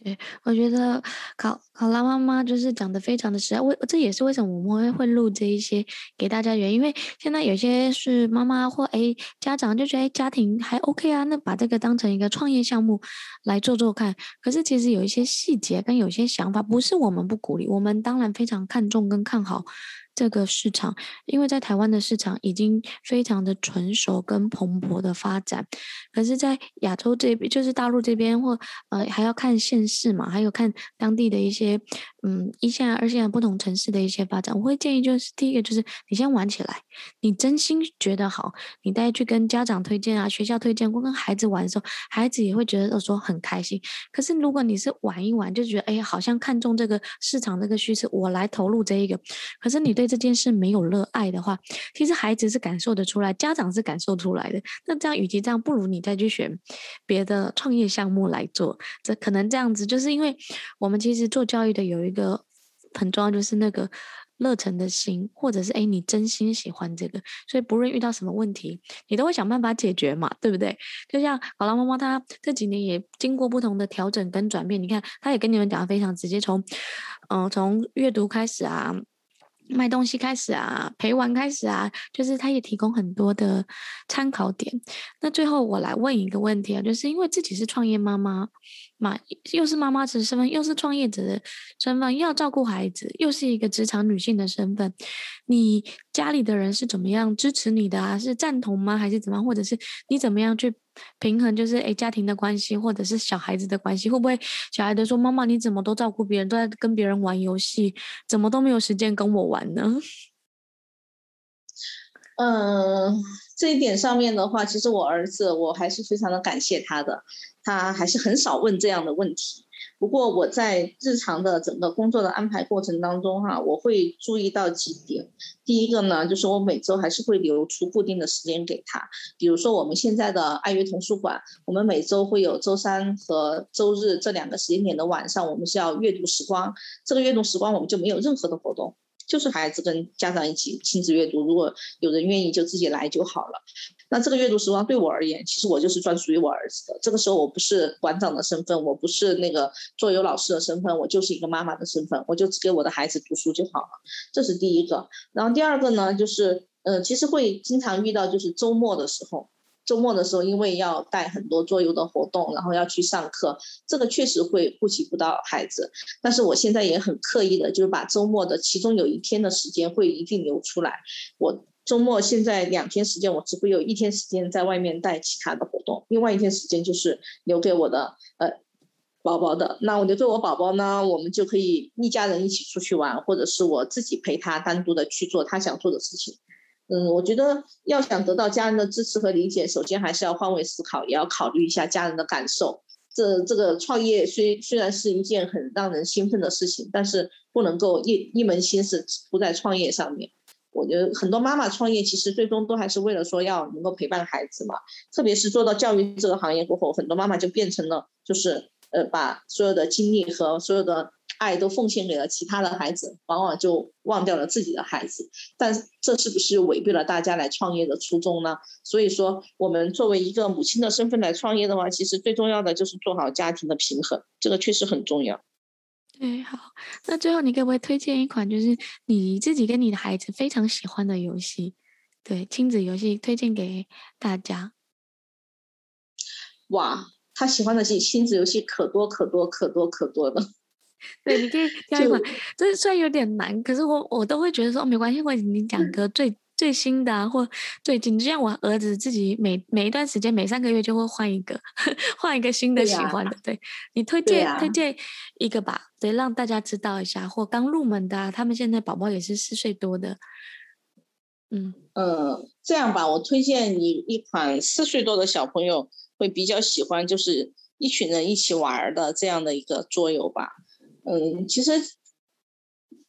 对，我觉得考考拉妈妈就是讲的非常的实在，为这也是为什么我们会录这一些给大家原因，因为现在有些是妈妈或哎家长就觉得家庭还 OK 啊，那把这个当成一个创业项目来做做看。可是其实有一些细节跟有些想法，不是我们不鼓励，我们当然非常看重跟看好。这个市场，因为在台湾的市场已经非常的成熟跟蓬勃的发展，可是，在亚洲这边，就是大陆这边或呃还要看县市嘛，还有看当地的一些嗯，一线、二线不同城市的一些发展，我会建议就是第一个就是你先玩起来，你真心觉得好，你带去跟家长推荐啊，学校推荐，或跟孩子玩的时候，孩子也会觉得说很开心。可是如果你是玩一玩，就觉得哎，好像看中这个市场这个趋势，我来投入这一个，可是你对这件事没有热爱的话，其实孩子是感受得出来，家长是感受出来的。那这样与其这样，不如你再去选别的创业项目来做。这可能这样子，就是因为我们其实做教育的有一个。一个很重要就是那个热忱的心，或者是哎，你真心喜欢这个，所以不论遇到什么问题，你都会想办法解决嘛，对不对？就像考拉妈妈，她这几年也经过不同的调整跟转变，你看，她也跟你们讲的非常直接，从嗯、从阅读开始啊。卖东西开始啊，陪玩开始啊，就是他也提供很多的参考点。那最后我来问一个问题啊，就是因为自己是创业妈妈嘛，又是妈妈的身份，又是创业者的身份，又要照顾孩子，又是一个职场女性的身份，你家里的人是怎么样支持你的啊？是赞同吗？还是怎么样？或者是你怎么样去？平衡就是诶，家庭的关系，或者是小孩子的关系，会不会小孩子说：“妈妈，你怎么都照顾别人，都在跟别人玩游戏，怎么都没有时间跟我玩呢？”嗯，这一点上面的话，其实我儿子我还是非常的感谢他的，他还是很少问这样的问题。不过我在日常的整个工作的安排过程当中，哈，我会注意到几点。第一个呢，就是我每周还是会留出固定的时间给他。比如说我们现在的爱乐童书馆，我们每周会有周三和周日这两个时间点的晚上，我们是要阅读时光。这个阅读时光我们就没有任何的活动。就是孩子跟家长一起亲子阅读，如果有人愿意就自己来就好了。那这个阅读时光对我而言，其实我就是专属于我儿子的。这个时候我不是馆长的身份，我不是那个桌游老师的身份，我就是一个妈妈的身份，我就只给我的孩子读书就好了。这是第一个。然后第二个呢，就是呃，其实会经常遇到，就是周末的时候。周末的时候，因为要带很多桌游的活动，然后要去上课，这个确实会顾及不到孩子。但是我现在也很刻意的，就是把周末的其中有一天的时间会一定留出来。我周末现在两天时间，我只会有一天时间在外面带其他的活动，另外一天时间就是留给我的呃宝宝的。那我留给我宝宝呢，我们就可以一家人一起出去玩，或者是我自己陪他单独的去做他想做的事情。嗯，我觉得要想得到家人的支持和理解，首先还是要换位思考，也要考虑一下家人的感受。这这个创业虽虽然是一件很让人兴奋的事情，但是不能够一一门心思扑在创业上面。我觉得很多妈妈创业，其实最终都还是为了说要能够陪伴孩子嘛。特别是做到教育这个行业过后，很多妈妈就变成了就是呃，把所有的精力和所有的。爱都奉献给了其他的孩子，往往就忘掉了自己的孩子。但这是不是违背了大家来创业的初衷呢？所以说，我们作为一个母亲的身份来创业的话，其实最重要的就是做好家庭的平衡，这个确实很重要。对，好，那最后你可不可以推荐一款就是你自己跟你的孩子非常喜欢的游戏？对，亲子游戏推荐给大家。哇，他喜欢的亲亲子游戏可多可多可多可多了。对，你可以挑一款，这虽然有点难，可是我我都会觉得说没关系，或者你讲个最、嗯、最新的啊，或最近，就像我儿子自己每每一段时间每三个月就会换一个，换一个新的喜欢的。对，你推荐、啊、推荐一个吧，对，让大家知道一下。或刚入门的、啊，他们现在宝宝也是四岁多的，嗯呃，这样吧，我推荐你一款四岁多的小朋友会比较喜欢，就是一群人一起玩的这样的一个桌游吧。嗯，其实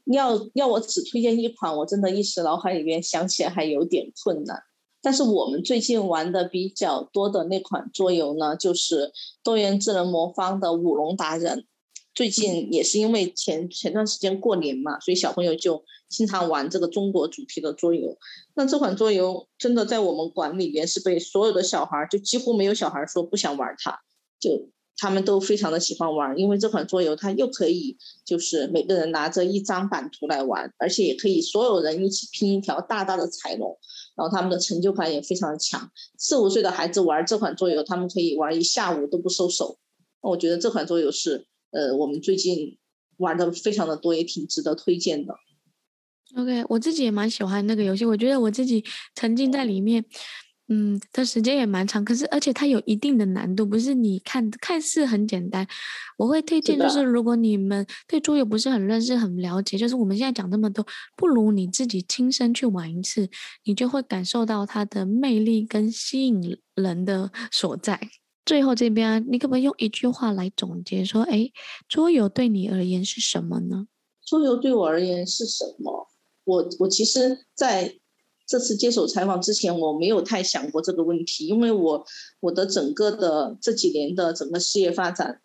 要要我只推荐一款，我真的一时脑海里面想起来还有点困难。但是我们最近玩的比较多的那款桌游呢，就是多元智能魔方的舞龙达人。最近也是因为前前段时间过年嘛，所以小朋友就经常玩这个中国主题的桌游。那这款桌游真的在我们馆里面是被所有的小孩，就几乎没有小孩说不想玩它，就。他们都非常的喜欢玩，因为这款桌游它又可以就是每个人拿着一张版图来玩，而且也可以所有人一起拼一条大大的彩龙，然后他们的成就感也非常的强。四五岁的孩子玩这款桌游，他们可以玩一下午都不收手。我觉得这款桌游是呃我们最近玩的非常的多，也挺值得推荐的。OK，我自己也蛮喜欢那个游戏，我觉得我自己沉浸在里面。嗯，它时间也蛮长，可是而且它有一定的难度，不是你看看似很简单。我会推荐，就是如果你们对桌游不是很认识、很了解，就是我们现在讲这么多，不如你自己亲身去玩一次，你就会感受到它的魅力跟吸引人的所在。最后这边，你可不可以用一句话来总结说，哎，桌游对你而言是什么呢？桌游对我而言是什么？我我其实在。这次接受采访之前，我没有太想过这个问题，因为我我的整个的这几年的整个事业发展。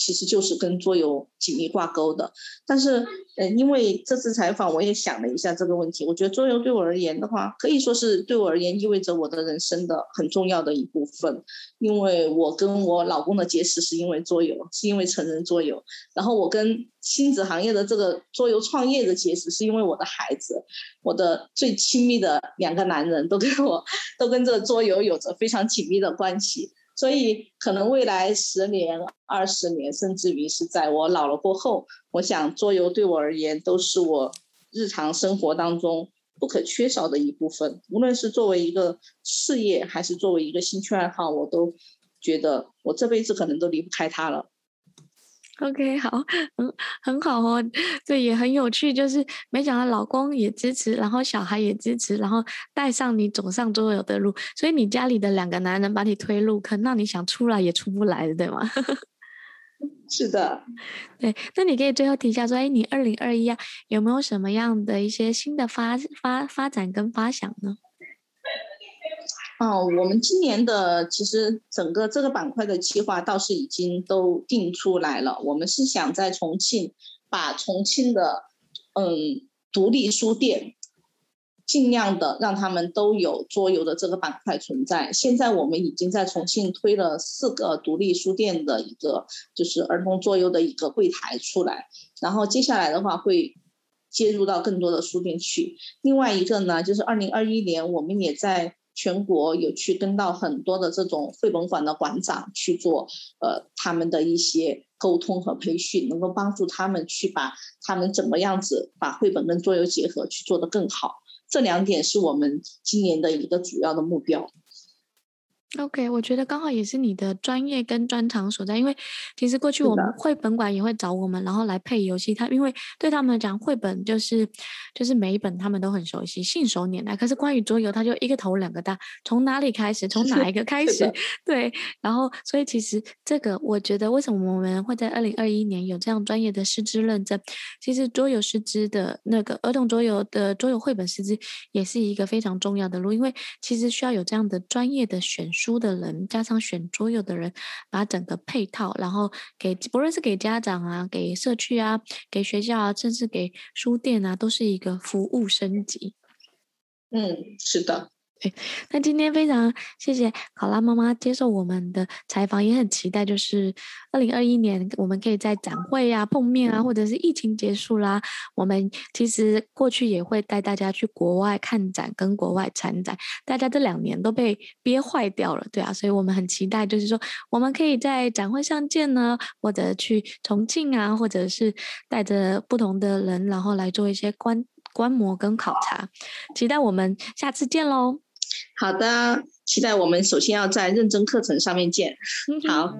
其实就是跟桌游紧密挂钩的，但是，呃，因为这次采访，我也想了一下这个问题。我觉得桌游对我而言的话，可以说是对我而言意味着我的人生的很重要的一部分。因为我跟我老公的结识是因为桌游，是因为成人桌游。然后我跟亲子行业的这个桌游创业的结识是因为我的孩子。我的最亲密的两个男人都跟我都跟这个桌游有着非常紧密的关系。所以，可能未来十年、二十年，甚至于是在我老了过后，我想桌游对我而言都是我日常生活当中不可缺少的一部分。无论是作为一个事业，还是作为一个兴趣爱好，我都觉得我这辈子可能都离不开它了。OK，好，很很好哦，对，也很有趣，就是没想到老公也支持，然后小孩也支持，然后带上你走上桌游的路，所以你家里的两个男人把你推入坑，那你想出来也出不来的，对吗？是的，对，那你可以最后提一下说，哎，你二零二一啊，有没有什么样的一些新的发发发展跟发想呢？哦，我们今年的其实整个这个板块的计划倒是已经都定出来了。我们是想在重庆把重庆的嗯独立书店尽量的让他们都有桌游的这个板块存在。现在我们已经在重庆推了四个独立书店的一个就是儿童桌游的一个柜台出来，然后接下来的话会接入到更多的书店去。另外一个呢，就是二零二一年我们也在。全国有去跟到很多的这种绘本馆的馆长去做，呃，他们的一些沟通和培训，能够帮助他们去把他们怎么样子把绘本跟桌游结合去做得更好。这两点是我们今年的一个主要的目标。OK，我觉得刚好也是你的专业跟专长所在，因为其实过去我们绘本馆也会找我们，然后来配游戏。他因为对他们来讲，绘本就是就是每一本他们都很熟悉，信手拈来。可是关于桌游，他就一个头两个大，从哪里开始，从哪一个开始？对，然后所以其实这个我觉得，为什么我们会在二零二一年有这样专业的师资认证？其实桌游师资的那个儿童桌游的桌游绘本师资也是一个非常重要的路，因为其实需要有这样的专业的选。书的人加上选桌游的人，把整个配套，然后给不论是给家长啊、给社区啊、给学校啊，甚至给书店啊，都是一个服务升级。嗯，是的。对，那今天非常谢谢考拉妈妈接受我们的采访，也很期待，就是二零二一年我们可以在展会啊碰面啊，或者是疫情结束啦，我们其实过去也会带大家去国外看展跟国外参展，大家这两年都被憋坏掉了，对啊，所以我们很期待，就是说我们可以在展会上见呢，或者去重庆啊，或者是带着不同的人，然后来做一些观观摩跟考察，期待我们下次见喽。好的期待我们首先要在认真课程上面见。好。